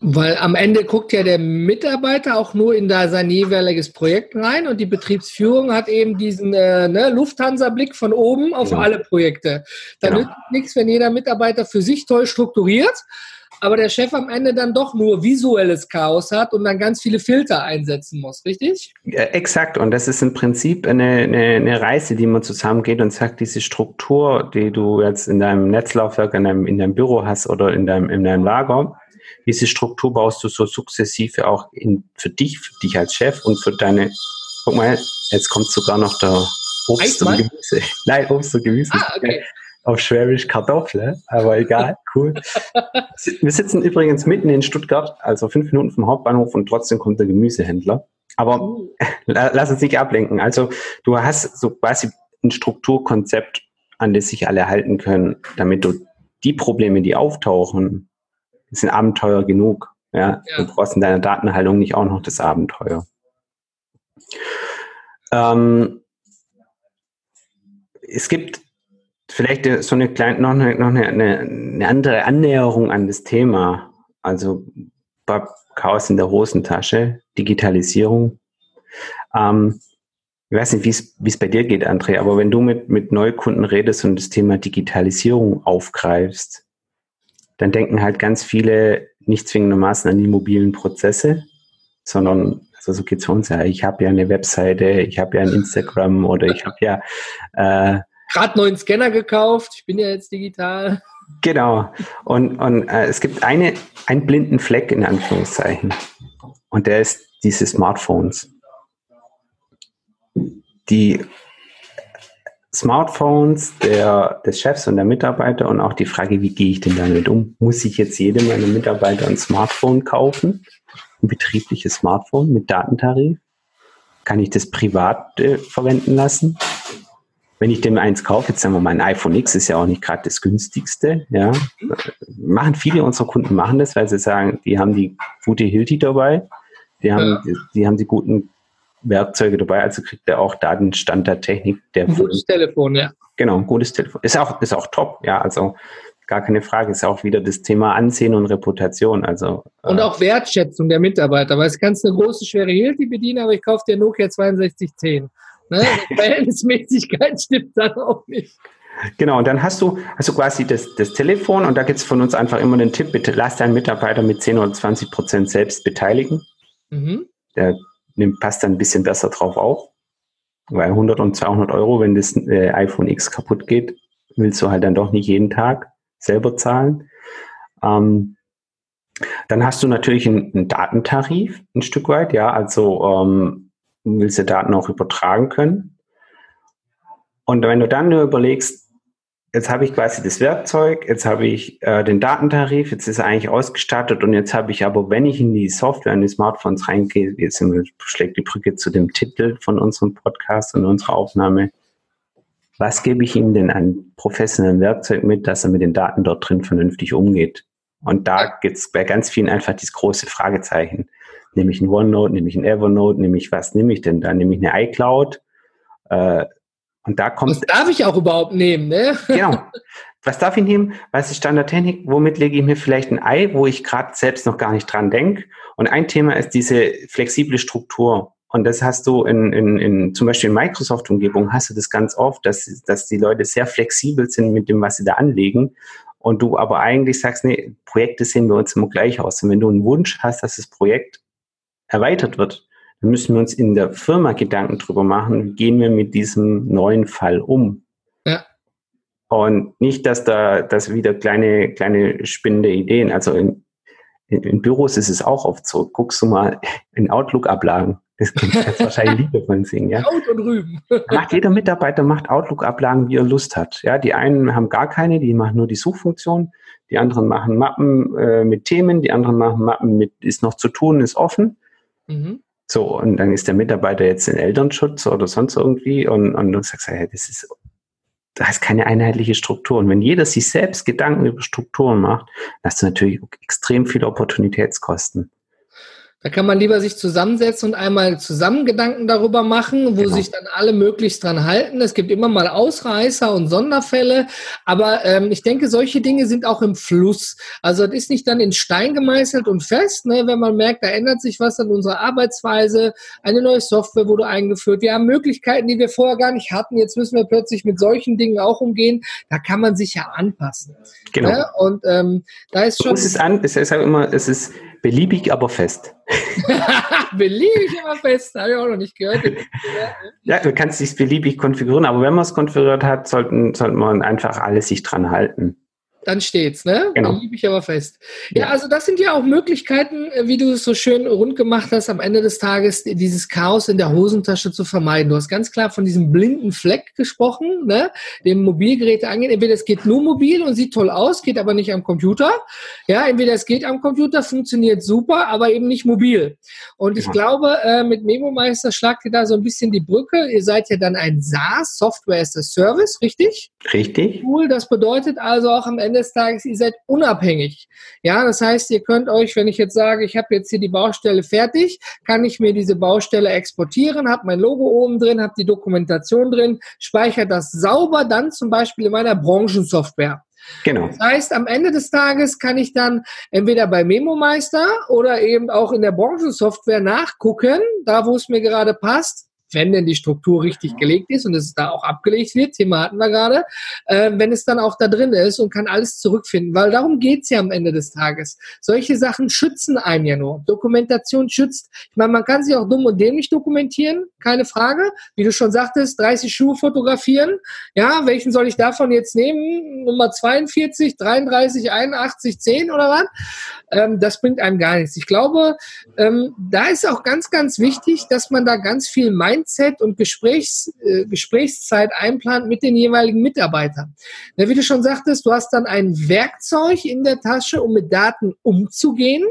Weil am Ende guckt ja der Mitarbeiter auch nur in da sein jeweiliges Projekt rein und die Betriebsführung hat eben diesen äh, ne, Lufthansa-Blick von oben auf genau. alle Projekte. Da genau. nützt nichts, wenn jeder Mitarbeiter für sich toll strukturiert aber der Chef am Ende dann doch nur visuelles Chaos hat und dann ganz viele Filter einsetzen muss, richtig? Ja, exakt. Und das ist im Prinzip eine, eine, eine Reise, die man zusammengeht und sagt, diese Struktur, die du jetzt in deinem Netzlaufwerk, in deinem, in deinem Büro hast oder in deinem, in deinem Lager, diese Struktur baust du so sukzessive auch in, für dich, für dich als Chef und für deine, guck mal, jetzt kommt sogar noch der Obst und Gemüse. Nein, Obst und Gemüse. Ah, okay auf Schwäbisch Kartoffel, aber egal, cool. Wir sitzen übrigens mitten in Stuttgart, also fünf Minuten vom Hauptbahnhof und trotzdem kommt der Gemüsehändler. Aber lass uns nicht ablenken. Also du hast so quasi ein Strukturkonzept, an das sich alle halten können, damit du die Probleme, die auftauchen, sind Abenteuer genug. Ja? ja. Du brauchst in deiner Datenhaltung nicht auch noch das Abenteuer. Ähm, es gibt vielleicht so eine kleine, noch, eine, noch eine, eine andere Annäherung an das Thema. Also Chaos in der Hosentasche, Digitalisierung. Ähm, ich weiß nicht, wie es bei dir geht, André, aber wenn du mit, mit Neukunden redest und das Thema Digitalisierung aufgreifst, dann denken halt ganz viele nicht zwingendermaßen an die mobilen Prozesse, sondern, also so geht's uns ja, ich habe ja eine Webseite, ich habe ja ein Instagram oder ich habe ja äh, gerade neuen Scanner gekauft, ich bin ja jetzt digital. Genau. Und, und äh, es gibt eine, einen blinden Fleck in Anführungszeichen. Und der ist diese Smartphones. Die Smartphones der, des Chefs und der Mitarbeiter und auch die Frage, wie gehe ich denn damit um? Muss ich jetzt jedem meiner Mitarbeiter ein Smartphone kaufen? Ein betriebliches Smartphone mit Datentarif? Kann ich das privat äh, verwenden lassen? Wenn ich dem eins kaufe, jetzt sagen wir mal, ein iPhone X ist ja auch nicht gerade das günstigste, ja. Machen viele unserer Kunden machen das, weil sie sagen, die haben die gute Hilti dabei, die haben, ja. die, haben die guten Werkzeuge dabei, also kriegt er auch Datenstand der Technik. Der ein gutes Telefon, ja. Genau, ein gutes Telefon. Ist auch, ist auch top, ja, also gar keine Frage. Ist auch wieder das Thema Ansehen und Reputation. Also, und äh, auch Wertschätzung der Mitarbeiter, weil es kannst eine große, schwere Hilti bedienen, aber ich kaufe dir Nokia 6210. Ne? Die Verhältnismäßigkeit stimmt dann auch nicht. Genau, und dann hast du, hast du quasi das, das Telefon und da gibt es von uns einfach immer den Tipp, bitte lass deinen Mitarbeiter mit 10 oder 20 Prozent selbst beteiligen. Mhm. Der nimmt, passt dann ein bisschen besser drauf auf. Weil 100 und 200 Euro, wenn das äh, iPhone X kaputt geht, willst du halt dann doch nicht jeden Tag selber zahlen. Ähm, dann hast du natürlich einen, einen, Datentarif ein Stück weit, ja, also ähm, willst die Daten auch übertragen können. Und wenn du dann nur überlegst, jetzt habe ich quasi das Werkzeug, jetzt habe ich äh, den Datentarif, jetzt ist er eigentlich ausgestattet und jetzt habe ich aber, wenn ich in die Software, in die Smartphones reingehe, jetzt schlägt die Brücke zu dem Titel von unserem Podcast und unserer Aufnahme, was gebe ich ihm denn an professionellem Werkzeug mit, dass er mit den Daten dort drin vernünftig umgeht? Und da gibt es bei ganz vielen einfach dieses große Fragezeichen. Nehme ich ein OneNote, nehme ich ein Evernote, nehme ich was, nehme ich denn da? Nehme ich eine iCloud? Äh, und da kommt. Was darf ich auch überhaupt nehmen, ne? Genau. Was darf ich nehmen? Was ist Standardtechnik? Womit lege ich mir vielleicht ein Ei, wo ich gerade selbst noch gar nicht dran denke? Und ein Thema ist diese flexible Struktur. Und das hast du in, in, in zum Beispiel in Microsoft-Umgebung hast du das ganz oft, dass, dass die Leute sehr flexibel sind mit dem, was sie da anlegen und du aber eigentlich sagst, nee, Projekte sehen wir uns immer gleich aus. Und wenn du einen Wunsch hast, dass das Projekt erweitert wird, dann müssen wir uns in der Firma Gedanken drüber machen, wie gehen wir mit diesem neuen Fall um. Ja. Und nicht, dass da dass wieder kleine, kleine spinnende Ideen, also in, in, in Büros ist es auch oft so. Guckst du mal in Outlook-Ablagen. Das du jetzt wahrscheinlich lieber von singen, ja. Kraut und Rüben. macht jeder Mitarbeiter macht Outlook-Ablagen, wie er Lust hat. Ja, die einen haben gar keine, die machen nur die Suchfunktion. Die anderen machen Mappen äh, mit Themen, die anderen machen Mappen mit ist noch zu tun, ist offen. Mhm. So, und dann ist der Mitarbeiter jetzt in Elternschutz oder sonst irgendwie und, und du sagst, ja, das ist, da ist keine einheitliche Struktur. Und wenn jeder sich selbst Gedanken über Strukturen macht, hast du natürlich extrem viele Opportunitätskosten. Da kann man lieber sich zusammensetzen und einmal zusammen Gedanken darüber machen, wo genau. sich dann alle möglichst dran halten. Es gibt immer mal Ausreißer und Sonderfälle, aber ähm, ich denke, solche Dinge sind auch im Fluss. Also es ist nicht dann in Stein gemeißelt und fest, ne, wenn man merkt, da ändert sich was an unserer Arbeitsweise, eine neue Software wurde eingeführt, wir haben Möglichkeiten, die wir vorher gar nicht hatten, jetzt müssen wir plötzlich mit solchen Dingen auch umgehen. Da kann man sich ja anpassen. Genau. Ne? Und ähm, da ist schon. Es ist an, es ist immer, es ist Beliebig, aber fest. beliebig, aber fest, habe ich auch noch nicht gehört. ja, du kannst dich beliebig konfigurieren, aber wenn man es konfiguriert hat, sollten, sollte man einfach alles sich dran halten dann steht's, ne? Genau. Dann liebe ich aber fest. Ja, ja, also das sind ja auch Möglichkeiten, äh, wie du es so schön rund gemacht hast, am Ende des Tages dieses Chaos in der Hosentasche zu vermeiden. Du hast ganz klar von diesem blinden Fleck gesprochen, ne? Dem Mobilgerät angehen. Entweder es geht nur mobil und sieht toll aus, geht aber nicht am Computer. Ja, entweder es geht am Computer, funktioniert super, aber eben nicht mobil. Und ich ja. glaube, äh, mit Memo Meister schlagt ihr da so ein bisschen die Brücke. Ihr seid ja dann ein SaaS, Software as a Service, richtig? Richtig. Cool. Das bedeutet also auch am Ende des Tages, ihr seid unabhängig. Ja, das heißt, ihr könnt euch, wenn ich jetzt sage, ich habe jetzt hier die Baustelle fertig, kann ich mir diese Baustelle exportieren, habe mein Logo oben drin, habe die Dokumentation drin, speichere das sauber dann zum Beispiel in meiner Branchensoftware. Genau. Das heißt, am Ende des Tages kann ich dann entweder bei Memo Meister oder eben auch in der Branchensoftware nachgucken, da wo es mir gerade passt, wenn denn die Struktur richtig gelegt ist und es da auch abgelegt wird, Thema hatten wir gerade, äh, wenn es dann auch da drin ist und kann alles zurückfinden, weil darum geht's ja am Ende des Tages. Solche Sachen schützen einen ja nur. Dokumentation schützt. Ich meine, man kann sich auch dumm und dämlich dokumentieren, keine Frage. Wie du schon sagtest, 30 Schuhe fotografieren. Ja, welchen soll ich davon jetzt nehmen? Nummer 42, 33, 81, 10 oder was? Ähm, das bringt einem gar nichts. Ich glaube, ähm, da ist auch ganz, ganz wichtig, dass man da ganz viel meint Mindset und Gesprächs, äh, Gesprächszeit einplant mit den jeweiligen Mitarbeitern. Ja, wie du schon sagtest, du hast dann ein Werkzeug in der Tasche, um mit Daten umzugehen.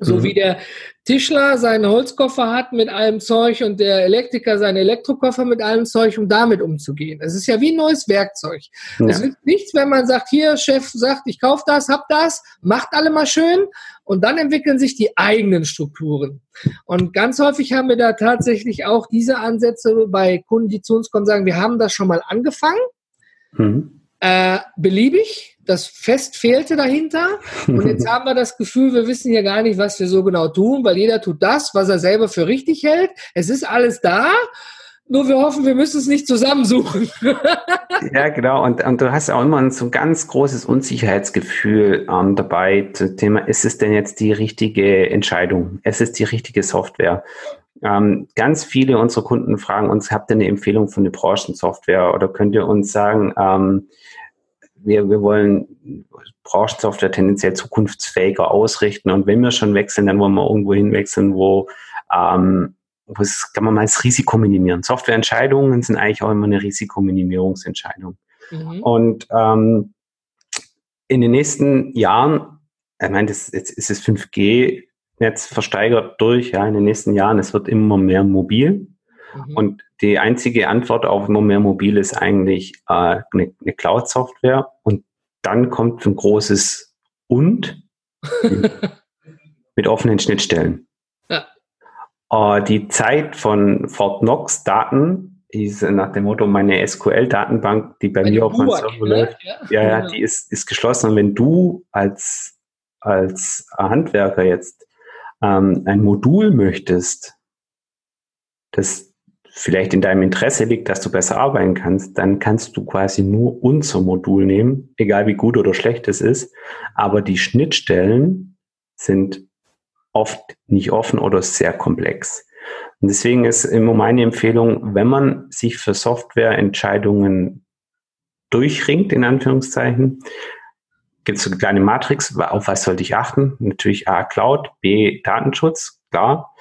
So mhm. wie der Tischler seinen Holzkoffer hat mit allem Zeug und der Elektriker seinen Elektrokoffer mit allem Zeug, um damit umzugehen. Es ist ja wie ein neues Werkzeug. Ja. Es ist nichts, wenn man sagt, hier, Chef sagt, ich kaufe das, hab das, macht alle mal schön und dann entwickeln sich die eigenen Strukturen. Und ganz häufig haben wir da tatsächlich auch diese Ansätze bei Kunden, die zu uns kommen, sagen, wir haben das schon mal angefangen. Mhm. Äh, beliebig, das Fest fehlte dahinter. Und jetzt haben wir das Gefühl, wir wissen ja gar nicht, was wir so genau tun, weil jeder tut das, was er selber für richtig hält. Es ist alles da. Nur wir hoffen, wir müssen es nicht zusammensuchen. ja, genau. Und, und du hast auch immer so ein ganz großes Unsicherheitsgefühl ähm, dabei zum Thema, ist es denn jetzt die richtige Entscheidung? Ist es die richtige Software? Ähm, ganz viele unserer Kunden fragen uns, habt ihr eine Empfehlung von der Branchensoftware oder könnt ihr uns sagen, ähm, wir, wir wollen Branchensoftware tendenziell zukunftsfähiger ausrichten. Und wenn wir schon wechseln, dann wollen wir irgendwo hinwechseln, wo, ähm, wo es, kann man mal das Risiko minimieren. Softwareentscheidungen sind eigentlich auch immer eine Risikominimierungsentscheidung. Mhm. Und ähm, in den nächsten Jahren, ich meine, das, jetzt ist es 5G-Netz versteigert durch, ja, in den nächsten Jahren, es wird immer mehr mobil. Mhm. Und die einzige Antwort auf immer mehr mobil ist eigentlich äh, eine, eine Cloud-Software. Und dann kommt ein großes Und mit offenen Schnittstellen. Ja. Äh, die Zeit von Fort Knox Daten ist nach dem Motto meine SQL-Datenbank, die bei Wenn mir auf meinem Server ne? läuft, ja, ja, ja, die ist, ist geschlossen. Und wenn du als, als Handwerker jetzt ähm, ein Modul möchtest, das vielleicht in deinem Interesse liegt, dass du besser arbeiten kannst, dann kannst du quasi nur unser Modul nehmen, egal wie gut oder schlecht es ist. Aber die Schnittstellen sind oft nicht offen oder sehr komplex. Und deswegen ist immer meine Empfehlung, wenn man sich für Softwareentscheidungen durchringt, in Anführungszeichen, gibt es eine kleine Matrix, auf was sollte ich achten? Natürlich A, Cloud, B, Datenschutz, klar.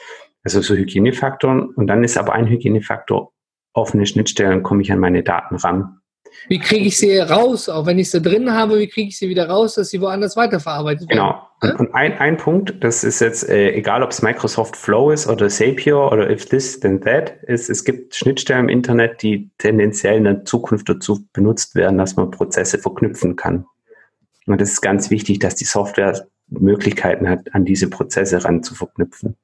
Also so Hygienefaktoren. Und dann ist aber ein Hygienefaktor offene Schnittstellen, komme ich an meine Daten ran. Wie kriege ich sie raus? Auch wenn ich sie drin habe, wie kriege ich sie wieder raus, dass sie woanders weiterverarbeitet werden? Genau. Und, und ein, ein Punkt, das ist jetzt äh, egal, ob es Microsoft Flow ist oder Zapier oder if this then that, ist, es gibt Schnittstellen im Internet, die tendenziell in der Zukunft dazu benutzt werden, dass man Prozesse verknüpfen kann. Und das ist ganz wichtig, dass die Software Möglichkeiten hat, an diese Prozesse ran zu verknüpfen.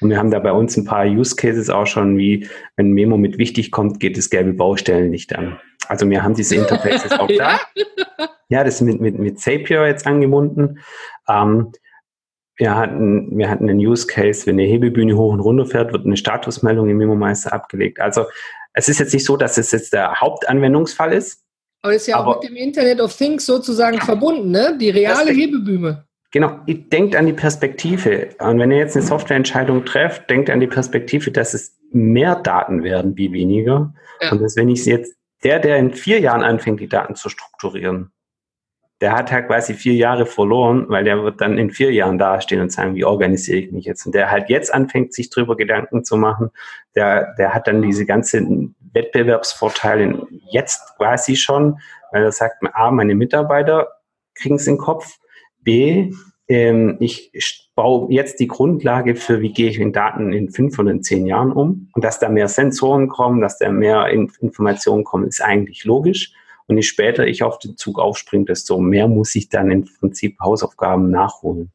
Und wir haben da bei uns ein paar Use Cases auch schon, wie wenn Memo mit wichtig kommt, geht das gelbe Baustellenlicht an. Also wir haben diese Interfaces auch da. Ja, das ist mit, mit, mit Zapier jetzt angebunden. Ähm, wir hatten, wir hatten einen Use Case, wenn eine Hebebühne hoch und runter fährt, wird eine Statusmeldung im Memo-Meister abgelegt. Also es ist jetzt nicht so, dass es jetzt der Hauptanwendungsfall ist. Aber ist ja auch mit dem Internet of Things sozusagen verbunden, ne? Die reale Hebebühne. Genau, denkt an die Perspektive. Und wenn ihr jetzt eine Softwareentscheidung trefft, denkt an die Perspektive, dass es mehr Daten werden wie weniger. Ja. Und dass wenn ich jetzt, der, der in vier Jahren anfängt, die Daten zu strukturieren, der hat halt quasi vier Jahre verloren, weil der wird dann in vier Jahren dastehen und sagen, wie organisiere ich mich jetzt? Und der halt jetzt anfängt, sich darüber Gedanken zu machen, der, der hat dann diese ganzen Wettbewerbsvorteile jetzt quasi schon, weil er sagt, A, meine Mitarbeiter kriegen es in den Kopf B, ähm, ich baue jetzt die Grundlage für, wie gehe ich mit Daten in fünf oder in zehn Jahren um. Und dass da mehr Sensoren kommen, dass da mehr Informationen kommen, ist eigentlich logisch. Und je später ich auf den Zug aufspringe, desto mehr muss ich dann im Prinzip Hausaufgaben nachholen.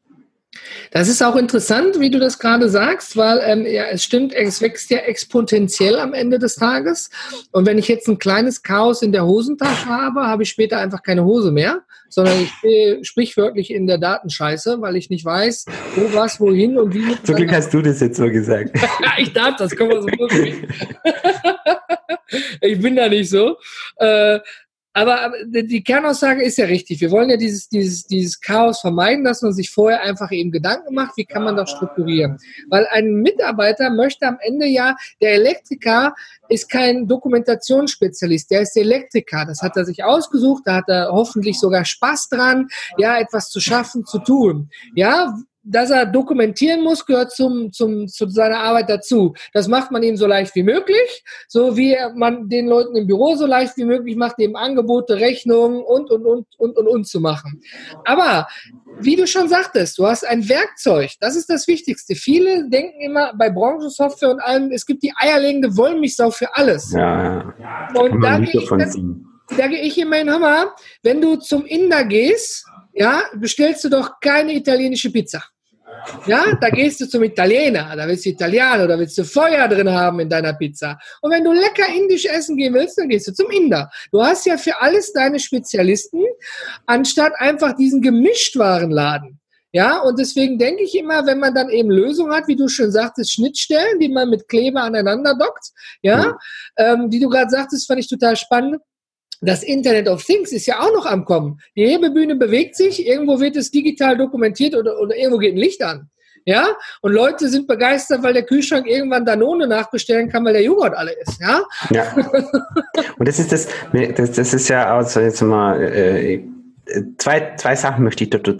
Das ist auch interessant, wie du das gerade sagst, weil ähm, ja, es stimmt, es wächst ja exponentiell am Ende des Tages. Und wenn ich jetzt ein kleines Chaos in der Hosentasche habe, habe ich später einfach keine Hose mehr, sondern ich stehe sprichwörtlich in der Datenscheiße, weil ich nicht weiß, wo was, wohin und wie. Zum Glück hast du das jetzt so gesagt. ich darf das, komm mal so Ich bin da nicht so. Äh, aber die Kernaussage ist ja richtig. Wir wollen ja dieses, dieses, dieses Chaos vermeiden, dass man sich vorher einfach eben Gedanken macht, wie kann man das strukturieren. Weil ein Mitarbeiter möchte am Ende ja, der Elektriker ist kein Dokumentationsspezialist, der ist Elektriker. Das hat er sich ausgesucht, da hat er hoffentlich sogar Spaß dran, ja, etwas zu schaffen, zu tun. Ja, dass er dokumentieren muss, gehört zum, zum, zu seiner Arbeit dazu. Das macht man ihm so leicht wie möglich, so wie man den Leuten im Büro so leicht wie möglich macht, eben Angebote, Rechnungen und, und, und, und, und, und zu machen. Aber, wie du schon sagtest, du hast ein Werkzeug. Das ist das Wichtigste. Viele denken immer bei Branchensoftware und allem, es gibt die eierlegende Wollmilchsau für alles. Ja, ja. Und da gehe ich, da gehe ich immer in Hammer. Wenn du zum Inder gehst, ja, bestellst du doch keine italienische Pizza. Ja, da gehst du zum Italiener, da willst du Italiano, da willst du Feuer drin haben in deiner Pizza. Und wenn du lecker indisch essen gehen willst, dann gehst du zum Inder. Du hast ja für alles deine Spezialisten, anstatt einfach diesen Gemischtwarenladen. Ja, und deswegen denke ich immer, wenn man dann eben Lösungen hat, wie du schon sagtest, Schnittstellen, die man mit Kleber aneinander dockt, ja, ähm, die du gerade sagtest, fand ich total spannend das Internet of Things ist ja auch noch am Kommen. Die Hebebühne bewegt sich, irgendwo wird es digital dokumentiert oder, oder irgendwo geht ein Licht an. Ja, und Leute sind begeistert, weil der Kühlschrank irgendwann Danone nachbestellen kann, weil der Joghurt alle ist. Ja. ja. Und das ist das, das, das ist ja also jetzt mal äh, zwei, zwei Sachen möchte ich dazu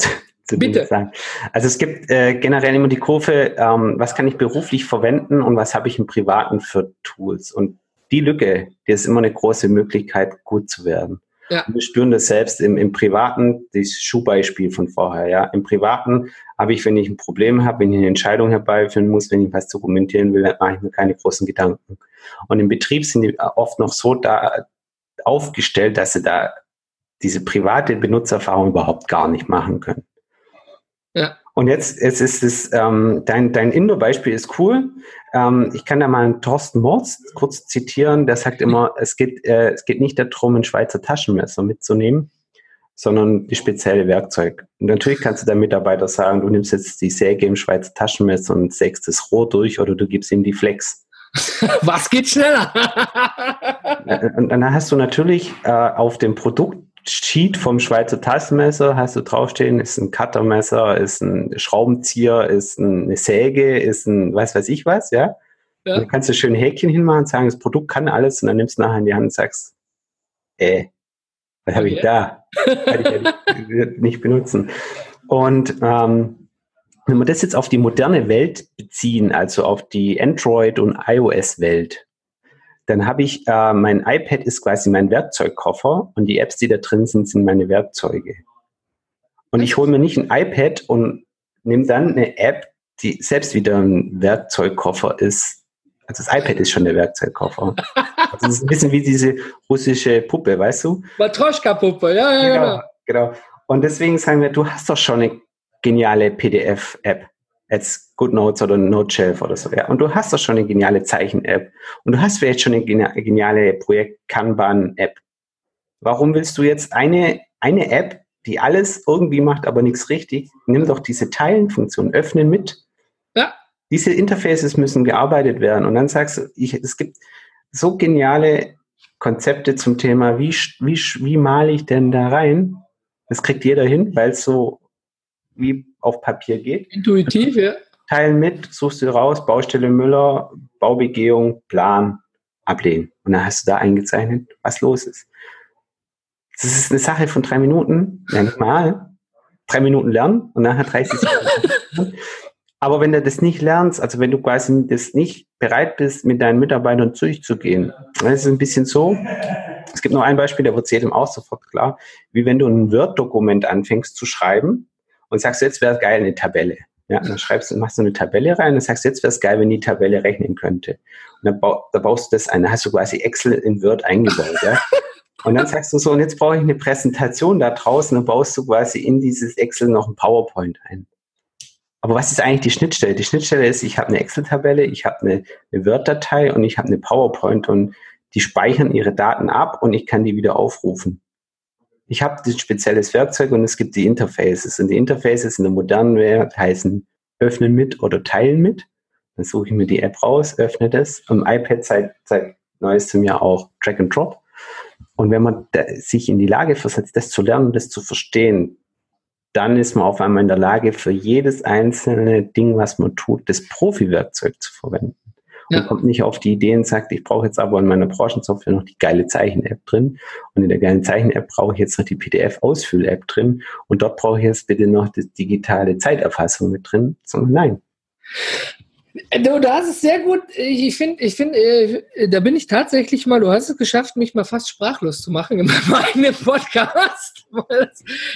Bitte. sagen. Also es gibt äh, generell immer die Kurve, ähm, was kann ich beruflich verwenden und was habe ich im Privaten für Tools. Und die Lücke, die ist immer eine große Möglichkeit, gut zu werden. Ja. wir spüren das selbst im, im Privaten, das Schuhbeispiel von vorher. Ja, Im Privaten habe ich, wenn ich ein Problem habe, wenn ich eine Entscheidung herbeiführen muss, wenn ich was dokumentieren will, dann mache ich mir keine großen Gedanken. Und im Betrieb sind die oft noch so da aufgestellt, dass sie da diese private Benutzererfahrung überhaupt gar nicht machen können. Ja. Und jetzt, jetzt ist es, ähm, dein, dein Indo-Beispiel ist cool. Ähm, ich kann da mal einen Thorsten Mords kurz zitieren, der sagt immer, es geht, äh, es geht nicht darum, ein Schweizer Taschenmesser mitzunehmen, sondern die spezielle Werkzeug. Und natürlich kannst du der Mitarbeiter sagen, du nimmst jetzt die Säge im Schweizer Taschenmesser und sägst das Rohr durch oder du gibst ihm die Flex. Was geht schneller? und dann hast du natürlich äh, auf dem Produkt Sheet vom Schweizer Taschenmesser hast du draufstehen, ist ein Cuttermesser, ist ein Schraubenzieher, ist eine Säge, ist ein was weiß ich was, ja. ja. Dann kannst du schön Häkchen hinmachen und sagen, das Produkt kann alles und dann nimmst du nachher in die Hand und sagst, äh, was habe okay. ich da? Kann ich ja nicht, nicht benutzen. Und ähm, wenn wir das jetzt auf die moderne Welt beziehen, also auf die Android- und iOS-Welt, dann habe ich, äh, mein iPad ist quasi mein Werkzeugkoffer und die Apps, die da drin sind, sind meine Werkzeuge. Und ich hole mir nicht ein iPad und nehme dann eine App, die selbst wieder ein Werkzeugkoffer ist. Also das iPad ist schon der Werkzeugkoffer. Also das ist ein bisschen wie diese russische Puppe, weißt du? Matroschka-Puppe, ja, ja, genau, genau. Genau. Und deswegen sagen wir, du hast doch schon eine geniale PDF-App als GoodNotes oder NoteShelf oder so. Ja. Und du hast doch schon eine geniale Zeichen-App und du hast vielleicht schon eine geniale Projekt-Kanban-App. Warum willst du jetzt eine, eine App, die alles irgendwie macht, aber nichts richtig? Nimm doch diese Teilen-Funktion, öffnen mit. Ja. Diese Interfaces müssen gearbeitet werden. Und dann sagst du, ich, es gibt so geniale Konzepte zum Thema, wie, wie, wie male ich denn da rein? Das kriegt jeder hin, weil es so wie auf Papier geht. Intuitiv, ja. Teilen mit, suchst du raus, Baustelle Müller, Baubegehung, Plan, ablehnen. Und dann hast du da eingezeichnet, was los ist. Das ist eine Sache von drei Minuten, ja nicht mal. Drei Minuten lernen und nachher 30 Sekunden. Aber wenn du das nicht lernst, also wenn du quasi das nicht bereit bist, mit deinen Mitarbeitern durchzugehen, dann ist es ein bisschen so, es gibt nur ein Beispiel, da wird jedem auch sofort klar, wie wenn du ein Word-Dokument anfängst zu schreiben und sagst, jetzt wäre es geil, eine Tabelle. Ja, dann schreibst du, machst du eine Tabelle rein und sagst, jetzt wäre es geil, wenn die Tabelle rechnen könnte. Und dann, bau, da baust du das ein, dann hast du quasi Excel in Word eingebaut, ja. Und dann sagst du so, und jetzt brauche ich eine Präsentation da draußen und baust du quasi in dieses Excel noch ein PowerPoint ein. aber was ist eigentlich die Schnittstelle? Die Schnittstelle ist, ich habe eine Excel-Tabelle, ich habe eine, eine Word-Datei und ich habe eine PowerPoint und die speichern ihre Daten ab und ich kann die wieder aufrufen. Ich habe ein spezielles Werkzeug und es gibt die Interfaces. Und die Interfaces in der modernen Welt heißen öffnen mit oder teilen mit. Dann suche ich mir die App raus, öffne das. Am iPad seit, seit neuestem Jahr auch Drag and Drop. Und wenn man sich in die Lage versetzt, das zu lernen, das zu verstehen, dann ist man auf einmal in der Lage, für jedes einzelne Ding, was man tut, das Profi-Werkzeug zu verwenden. Ja. Und kommt nicht auf die Idee und sagt, ich brauche jetzt aber in meiner Branchensoftware noch die geile Zeichen-App drin. Und in der geilen Zeichen-App brauche ich jetzt noch die PDF-Ausfüll-App drin. Und dort brauche ich jetzt bitte noch die digitale Zeiterfassung mit drin. Sondern nein. Du, du hast es sehr gut. Ich finde, ich finde, äh, da bin ich tatsächlich mal, du hast es geschafft, mich mal fast sprachlos zu machen in meinem eigenen Podcast.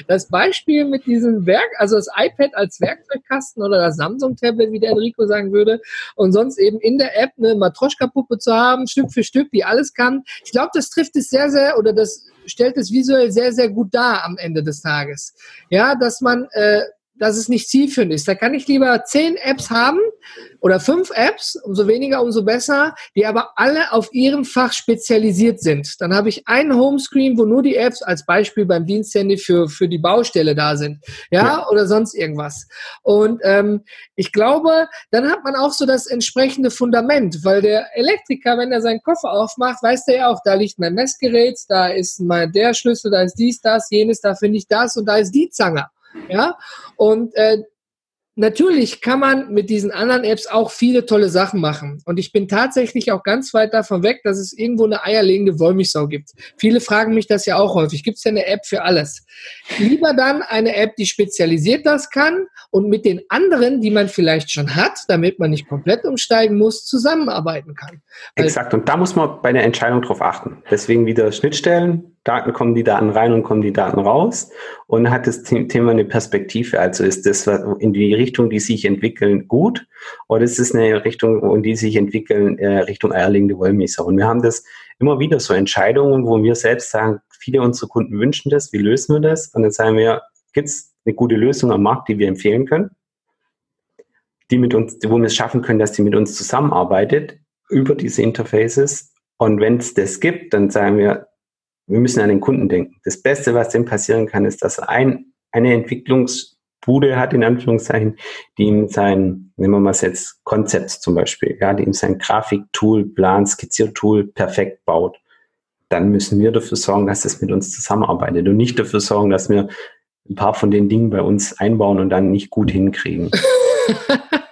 Das Beispiel mit diesem Werk, also das iPad als Werkzeugkasten oder das Samsung-Tablet, wie der Enrico sagen würde, und sonst eben in der App eine Matroschka-Puppe zu haben, Stück für Stück, die alles kann. Ich glaube, das trifft es sehr, sehr, oder das stellt es visuell sehr, sehr gut dar am Ende des Tages. Ja, dass man äh, dass es nicht zielführend ist. Da kann ich lieber zehn Apps haben oder fünf Apps, umso weniger, umso besser, die aber alle auf ihrem Fach spezialisiert sind. Dann habe ich einen Homescreen, wo nur die Apps als Beispiel beim Diensthandy für, für die Baustelle da sind. Ja, ja. oder sonst irgendwas. Und ähm, ich glaube, dann hat man auch so das entsprechende Fundament, weil der Elektriker, wenn er seinen Koffer aufmacht, weiß der ja auch, da liegt mein Messgerät, da ist mal der Schlüssel, da ist dies, das, jenes, da finde ich das und da ist die Zange. Ja, und äh, natürlich kann man mit diesen anderen Apps auch viele tolle Sachen machen. Und ich bin tatsächlich auch ganz weit davon weg, dass es irgendwo eine eierlegende Wollmilchsau gibt. Viele fragen mich das ja auch häufig. Gibt es ja eine App für alles? Lieber dann eine App, die spezialisiert das kann und mit den anderen, die man vielleicht schon hat, damit man nicht komplett umsteigen muss, zusammenarbeiten kann. Exakt. Und da muss man bei der Entscheidung drauf achten. Deswegen wieder Schnittstellen, Daten kommen die Daten rein und kommen die Daten raus und hat das Thema eine Perspektive. Also ist das in die Richtung, die sich entwickeln, gut oder ist es eine Richtung, in die sich entwickeln, äh, Richtung eierlegende Wollmilchsau? Und wir haben das immer wieder so Entscheidungen, wo wir selbst sagen, viele unserer Kunden wünschen das, wie lösen wir das? Und dann sagen wir, gibt es eine gute Lösung am Markt, die wir empfehlen können? Die mit uns, wo wir es schaffen können, dass die mit uns zusammenarbeitet über diese Interfaces. Und wenn es das gibt, dann sagen wir, wir müssen an den Kunden denken. Das Beste, was dem passieren kann, ist, dass ein, eine Entwicklungsbude hat, in Anführungszeichen, die ihm sein, nehmen wir mal jetzt Konzept zum Beispiel, ja, die ihm sein Grafiktool, Plan, Skizziertool perfekt baut. Dann müssen wir dafür sorgen, dass es mit uns zusammenarbeitet und nicht dafür sorgen, dass wir ein paar von den Dingen bei uns einbauen und dann nicht gut hinkriegen.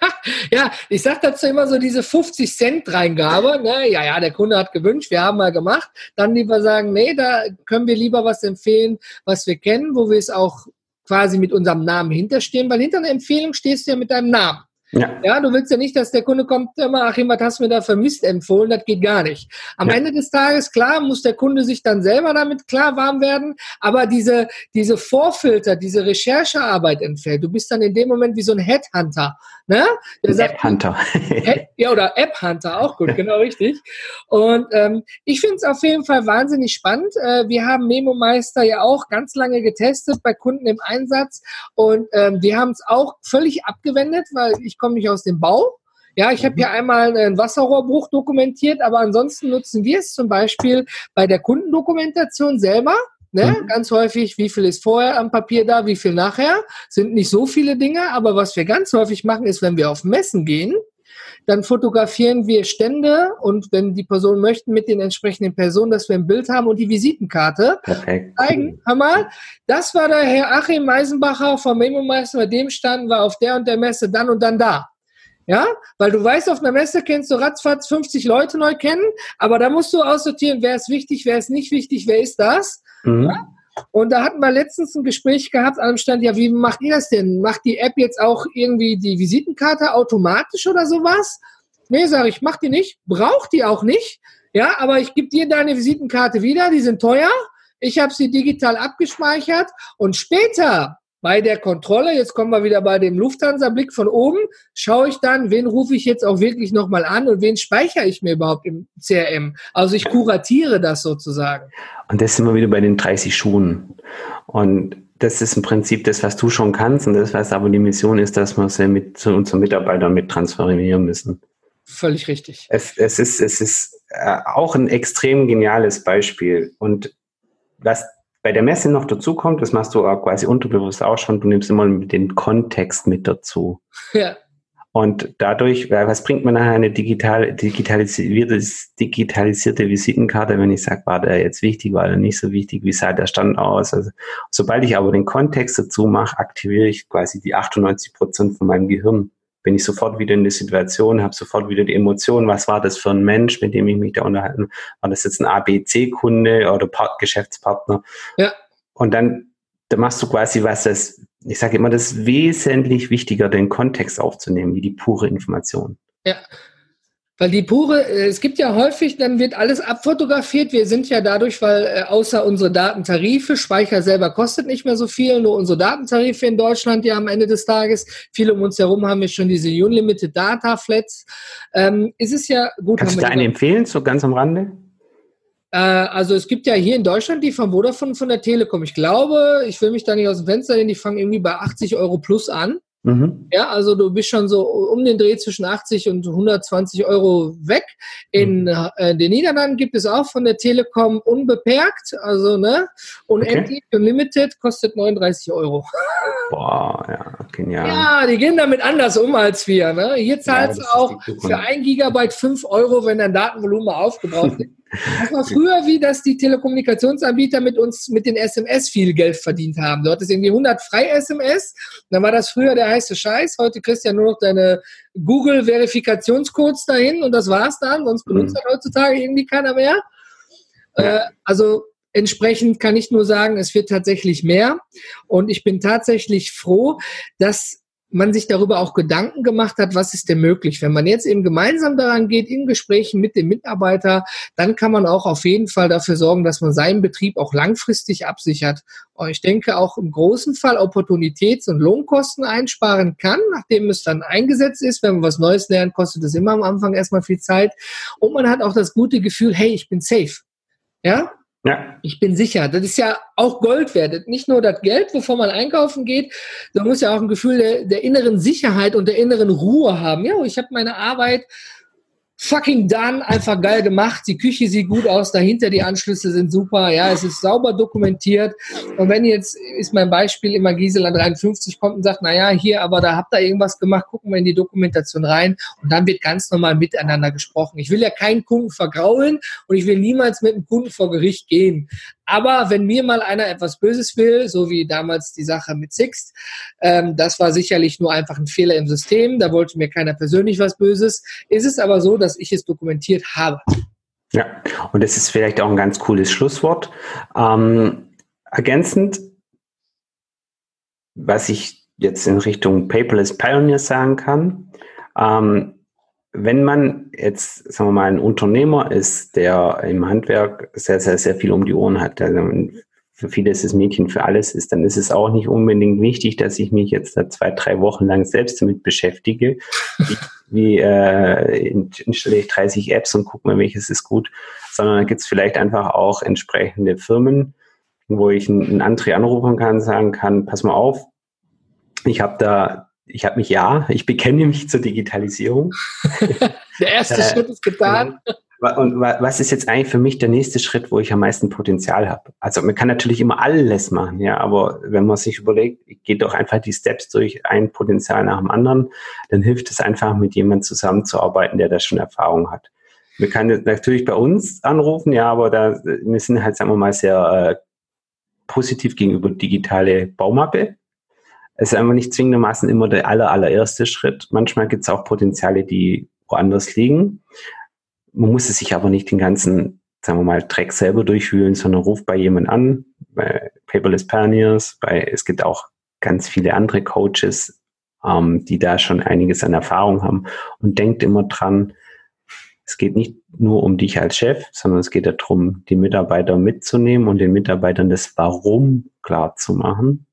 Ja, ich sage dazu immer so diese 50 Cent Reingabe. Ne? Ja, ja, der Kunde hat gewünscht, wir haben mal gemacht. Dann lieber sagen, nee, da können wir lieber was empfehlen, was wir kennen, wo wir es auch quasi mit unserem Namen hinterstehen, weil hinter einer Empfehlung stehst du ja mit deinem Namen. Ja. ja, du willst ja nicht, dass der Kunde kommt, immer, Achim, was hast du mir da vermisst empfohlen? Das geht gar nicht. Am ja. Ende des Tages, klar, muss der Kunde sich dann selber damit klar warm werden, aber diese, diese Vorfilter, diese Recherchearbeit entfällt. Du bist dann in dem Moment wie so ein Headhunter. Ne? App-Hunter. ja, oder App-Hunter, auch gut, genau richtig. Und ähm, ich finde es auf jeden Fall wahnsinnig spannend. Äh, wir haben Memo Meister ja auch ganz lange getestet bei Kunden im Einsatz und ähm, wir haben es auch völlig abgewendet, weil ich komme nicht aus dem Bau. Ja, ich habe hier mhm. einmal einen Wasserrohrbruch dokumentiert, aber ansonsten nutzen wir es zum Beispiel bei der Kundendokumentation selber. Ne? Mhm. Ganz häufig, wie viel ist vorher am Papier da, wie viel nachher. Sind nicht so viele Dinge, aber was wir ganz häufig machen, ist, wenn wir auf Messen gehen, dann fotografieren wir Stände und wenn die Personen möchten, mit den entsprechenden Personen, dass wir ein Bild haben und die Visitenkarte Perfekt. zeigen. Hör mal, das war der Herr Achim Meisenbacher vom Memo-Meister, bei dem standen wir auf der und der Messe dann und dann da. Ja, weil du weißt, auf einer Messe kennst du ratzfatz 50 Leute neu kennen, aber da musst du aussortieren, wer ist wichtig, wer ist nicht wichtig, wer ist das. Mhm. Ja? Und da hatten wir letztens ein Gespräch gehabt an dem Stand, ja, wie macht ihr das denn? Macht die App jetzt auch irgendwie die Visitenkarte automatisch oder sowas? Nee, sage ich, macht die nicht, braucht die auch nicht. Ja, aber ich gebe dir deine Visitenkarte wieder, die sind teuer. Ich habe sie digital abgespeichert und später bei der Kontrolle, jetzt kommen wir wieder bei dem Lufthansa-Blick von oben, schaue ich dann, wen rufe ich jetzt auch wirklich nochmal an und wen speichere ich mir überhaupt im CRM. Also ich kuratiere das sozusagen. Und das sind wir wieder bei den 30 Schuhen. Und das ist im Prinzip das, was du schon kannst und das, was aber die Mission ist, dass wir es mit zu unseren Mitarbeitern mit transferieren müssen. Völlig richtig. Es, es ist, es ist äh, auch ein extrem geniales Beispiel. Und was bei der Messe noch dazu kommt, das machst du auch quasi unterbewusst auch schon, du nimmst immer den Kontext mit dazu. Ja. Und dadurch, was bringt mir nachher eine digital, digitalisierte, digitalisierte Visitenkarte, wenn ich sage, war der jetzt wichtig, war der nicht so wichtig, wie sah der Stand aus? Also, sobald ich aber den Kontext dazu mache, aktiviere ich quasi die 98 Prozent von meinem Gehirn. Bin ich sofort wieder in der Situation, habe sofort wieder die Emotionen, was war das für ein Mensch, mit dem ich mich da unterhalten? War das jetzt ein ABC-Kunde oder Part Geschäftspartner? Ja. Und dann da machst du quasi was, das ich sage immer, das ist wesentlich wichtiger, den Kontext aufzunehmen, wie die pure Information. Ja. Weil die pure, äh, es gibt ja häufig, dann wird alles abfotografiert. Wir sind ja dadurch, weil äh, außer unsere Datentarife, Speicher selber kostet nicht mehr so viel, nur unsere Datentarife in Deutschland ja am Ende des Tages. Viele um uns herum haben wir schon diese Unlimited Data Flats. Ähm, ist es ja gut. Kannst du da eine empfehlen, so ganz am Rande? Äh, also es gibt ja hier in Deutschland die von Vodafone von der Telekom. Ich glaube, ich will mich da nicht aus dem Fenster nehmen, die fangen irgendwie bei 80 Euro plus an. Mhm. Ja, also du bist schon so um den Dreh zwischen 80 und 120 Euro weg. In mhm. äh, den Niederlanden gibt es auch von der Telekom unbeperkt, also ne, unendlich okay. unlimited, kostet 39 Euro. Boah, ja, genial. Ja, die gehen damit anders um als wir. Ne? Hier zahlst ja, du auch für ein Gigabyte 5 Euro, wenn dein Datenvolumen aufgebraucht ist. Das war früher, wie dass die Telekommunikationsanbieter mit uns mit den SMS viel Geld verdient haben. Du hattest irgendwie 100 frei SMS, dann war das früher der heiße Scheiß. Heute kriegst du ja nur noch deine Google-Verifikationscodes dahin und das war's dann. Sonst benutzt mhm. das heutzutage irgendwie keiner mehr. Äh, also entsprechend kann ich nur sagen, es wird tatsächlich mehr. Und ich bin tatsächlich froh, dass man sich darüber auch Gedanken gemacht hat, was ist denn möglich. Wenn man jetzt eben gemeinsam daran geht, in Gesprächen mit dem Mitarbeiter, dann kann man auch auf jeden Fall dafür sorgen, dass man seinen Betrieb auch langfristig absichert. Und ich denke auch im großen Fall Opportunitäts- und Lohnkosten einsparen kann, nachdem es dann eingesetzt ist. Wenn man was Neues lernt, kostet es immer am Anfang erstmal viel Zeit. Und man hat auch das gute Gefühl, hey, ich bin safe. Ja, ja. Ich bin sicher. Das ist ja auch Gold wert. Nicht nur das Geld, wovon man einkaufen geht, man muss ja auch ein Gefühl der, der inneren Sicherheit und der inneren Ruhe haben. Ja, ich habe meine Arbeit fucking done, einfach geil gemacht. Die Küche sieht gut aus, dahinter die Anschlüsse sind super, ja, es ist sauber dokumentiert. Und wenn jetzt, ist mein Beispiel immer Gisela 53 kommt und sagt, naja, hier, aber da habt ihr irgendwas gemacht, gucken wir in die Dokumentation rein und dann wird ganz normal miteinander gesprochen. Ich will ja keinen Kunden vergraulen und ich will niemals mit dem Kunden vor Gericht gehen. Aber wenn mir mal einer etwas Böses will, so wie damals die Sache mit Sixt, ähm, das war sicherlich nur einfach ein Fehler im System, da wollte mir keiner persönlich was Böses, ist es aber so, dass ich es dokumentiert habe. Ja, und das ist vielleicht auch ein ganz cooles Schlusswort. Ähm, ergänzend, was ich jetzt in Richtung Paperless Pioneers sagen kann, ähm, wenn man jetzt, sagen wir mal, ein Unternehmer ist, der im Handwerk sehr, sehr, sehr viel um die Ohren hat, also für viele ist es Mädchen für alles ist, dann ist es auch nicht unbedingt wichtig, dass ich mich jetzt da zwei, drei Wochen lang selbst damit beschäftige. Wie, äh, installiere ich 30 Apps und gucke mal, welches ist gut, sondern da gibt es vielleicht einfach auch entsprechende Firmen, wo ich einen André anrufen kann, sagen kann, pass mal auf, ich habe da ich habe mich ja, ich bekenne mich zur Digitalisierung. der erste äh, Schritt ist getan. Und was ist jetzt eigentlich für mich der nächste Schritt, wo ich am meisten Potenzial habe? Also man kann natürlich immer alles machen, ja, aber wenn man sich überlegt, gehe doch einfach die Steps durch ein Potenzial nach dem anderen, dann hilft es einfach, mit jemandem zusammenzuarbeiten, der da schon Erfahrung hat. Wir können natürlich bei uns anrufen, ja, aber da, wir sind halt, sagen wir mal, sehr äh, positiv gegenüber digitale Baumappe. Es ist einfach nicht zwingendermaßen immer der aller, allererste Schritt. Manchmal gibt es auch Potenziale, die woanders liegen. Man muss es sich aber nicht den ganzen, sagen wir mal, Dreck selber durchwühlen, sondern ruft bei jemand an, bei Paperless Pioneers, bei, es gibt auch ganz viele andere Coaches, ähm, die da schon einiges an Erfahrung haben und denkt immer dran, es geht nicht nur um dich als Chef, sondern es geht darum, die Mitarbeiter mitzunehmen und den Mitarbeitern das Warum klar zu machen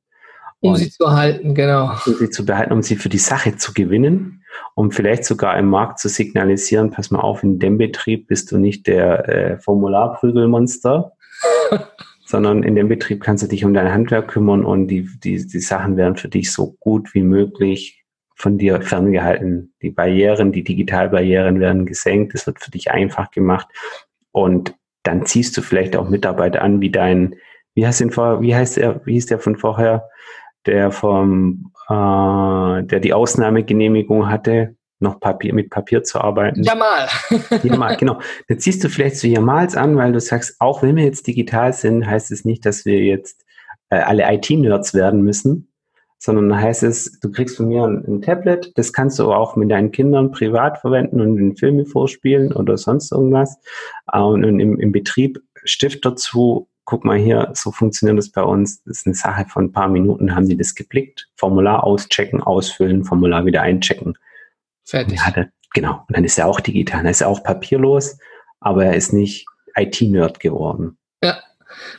um sie zu halten, genau. Um sie zu behalten, um sie für die Sache zu gewinnen, um vielleicht sogar im Markt zu signalisieren, pass mal auf, in dem Betrieb bist du nicht der äh, Formularprügelmonster, sondern in dem Betrieb kannst du dich um dein Handwerk kümmern und die, die, die Sachen werden für dich so gut wie möglich von dir ferngehalten. Die Barrieren, die Digitalbarrieren werden gesenkt, es wird für dich einfach gemacht und dann ziehst du vielleicht auch Mitarbeiter an, wie dein, wie heißt den vor, wie heißt er, wie hieß der von vorher, der vom, äh, der die Ausnahmegenehmigung hatte, noch Papier, mit Papier zu arbeiten. Jamal. Jamal, genau. Dann ziehst du vielleicht zu Jamals an, weil du sagst, auch wenn wir jetzt digital sind, heißt es nicht, dass wir jetzt äh, alle IT-Nerds werden müssen, sondern heißt es, du kriegst von mir ein, ein, Tablet, das kannst du auch mit deinen Kindern privat verwenden und in Filme vorspielen oder sonst irgendwas. Äh, und im, im Betrieb Stift dazu, guck mal hier, so funktioniert das bei uns. Das ist eine Sache von ein paar Minuten, haben die das geblickt, Formular auschecken, ausfüllen, Formular wieder einchecken. Fertig. Ja, das, genau. Und dann ist er auch digital, dann ist er auch papierlos, aber er ist nicht IT-Nerd geworden. Ja,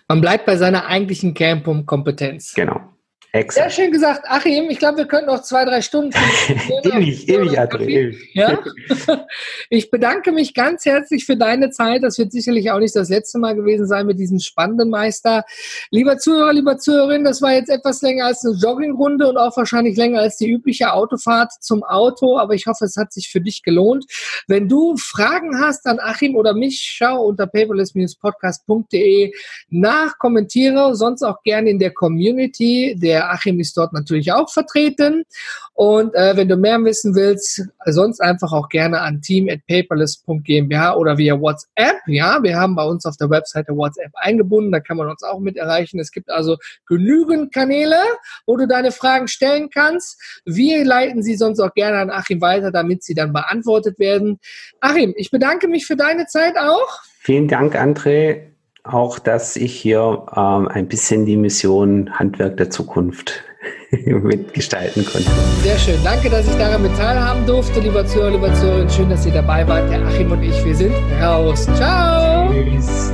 man bleibt bei seiner eigentlichen Kernpunkt-Kompetenz. Genau. Exakt. Sehr schön gesagt, Achim. Ich glaube, wir könnten noch zwei, drei Stunden. ewig, ewig, André, ewig. Ja? Ich bedanke mich ganz herzlich für deine Zeit. Das wird sicherlich auch nicht das letzte Mal gewesen sein mit diesem spannenden Meister. Lieber Zuhörer, lieber Zuhörerin, das war jetzt etwas länger als eine Joggingrunde und auch wahrscheinlich länger als die übliche Autofahrt zum Auto. Aber ich hoffe, es hat sich für dich gelohnt. Wenn du Fragen hast an Achim oder mich, schau unter paperless-podcast.de nach, kommentiere, sonst auch gerne in der Community der der Achim ist dort natürlich auch vertreten. Und äh, wenn du mehr wissen willst, sonst einfach auch gerne an team@paperless.gmbh oder via WhatsApp. Ja, wir haben bei uns auf der Webseite WhatsApp eingebunden, da kann man uns auch mit erreichen. Es gibt also genügend Kanäle, wo du deine Fragen stellen kannst. Wir leiten sie sonst auch gerne an Achim weiter, damit sie dann beantwortet werden. Achim, ich bedanke mich für deine Zeit auch. Vielen Dank, André auch, dass ich hier ähm, ein bisschen die Mission Handwerk der Zukunft mitgestalten konnte. Sehr schön. Danke, dass ich daran mit teilhaben durfte, lieber Zuhörer, lieber Zuhörer. Schön, dass ihr dabei wart. Der Achim und ich, wir sind raus. Ciao. Tschüss.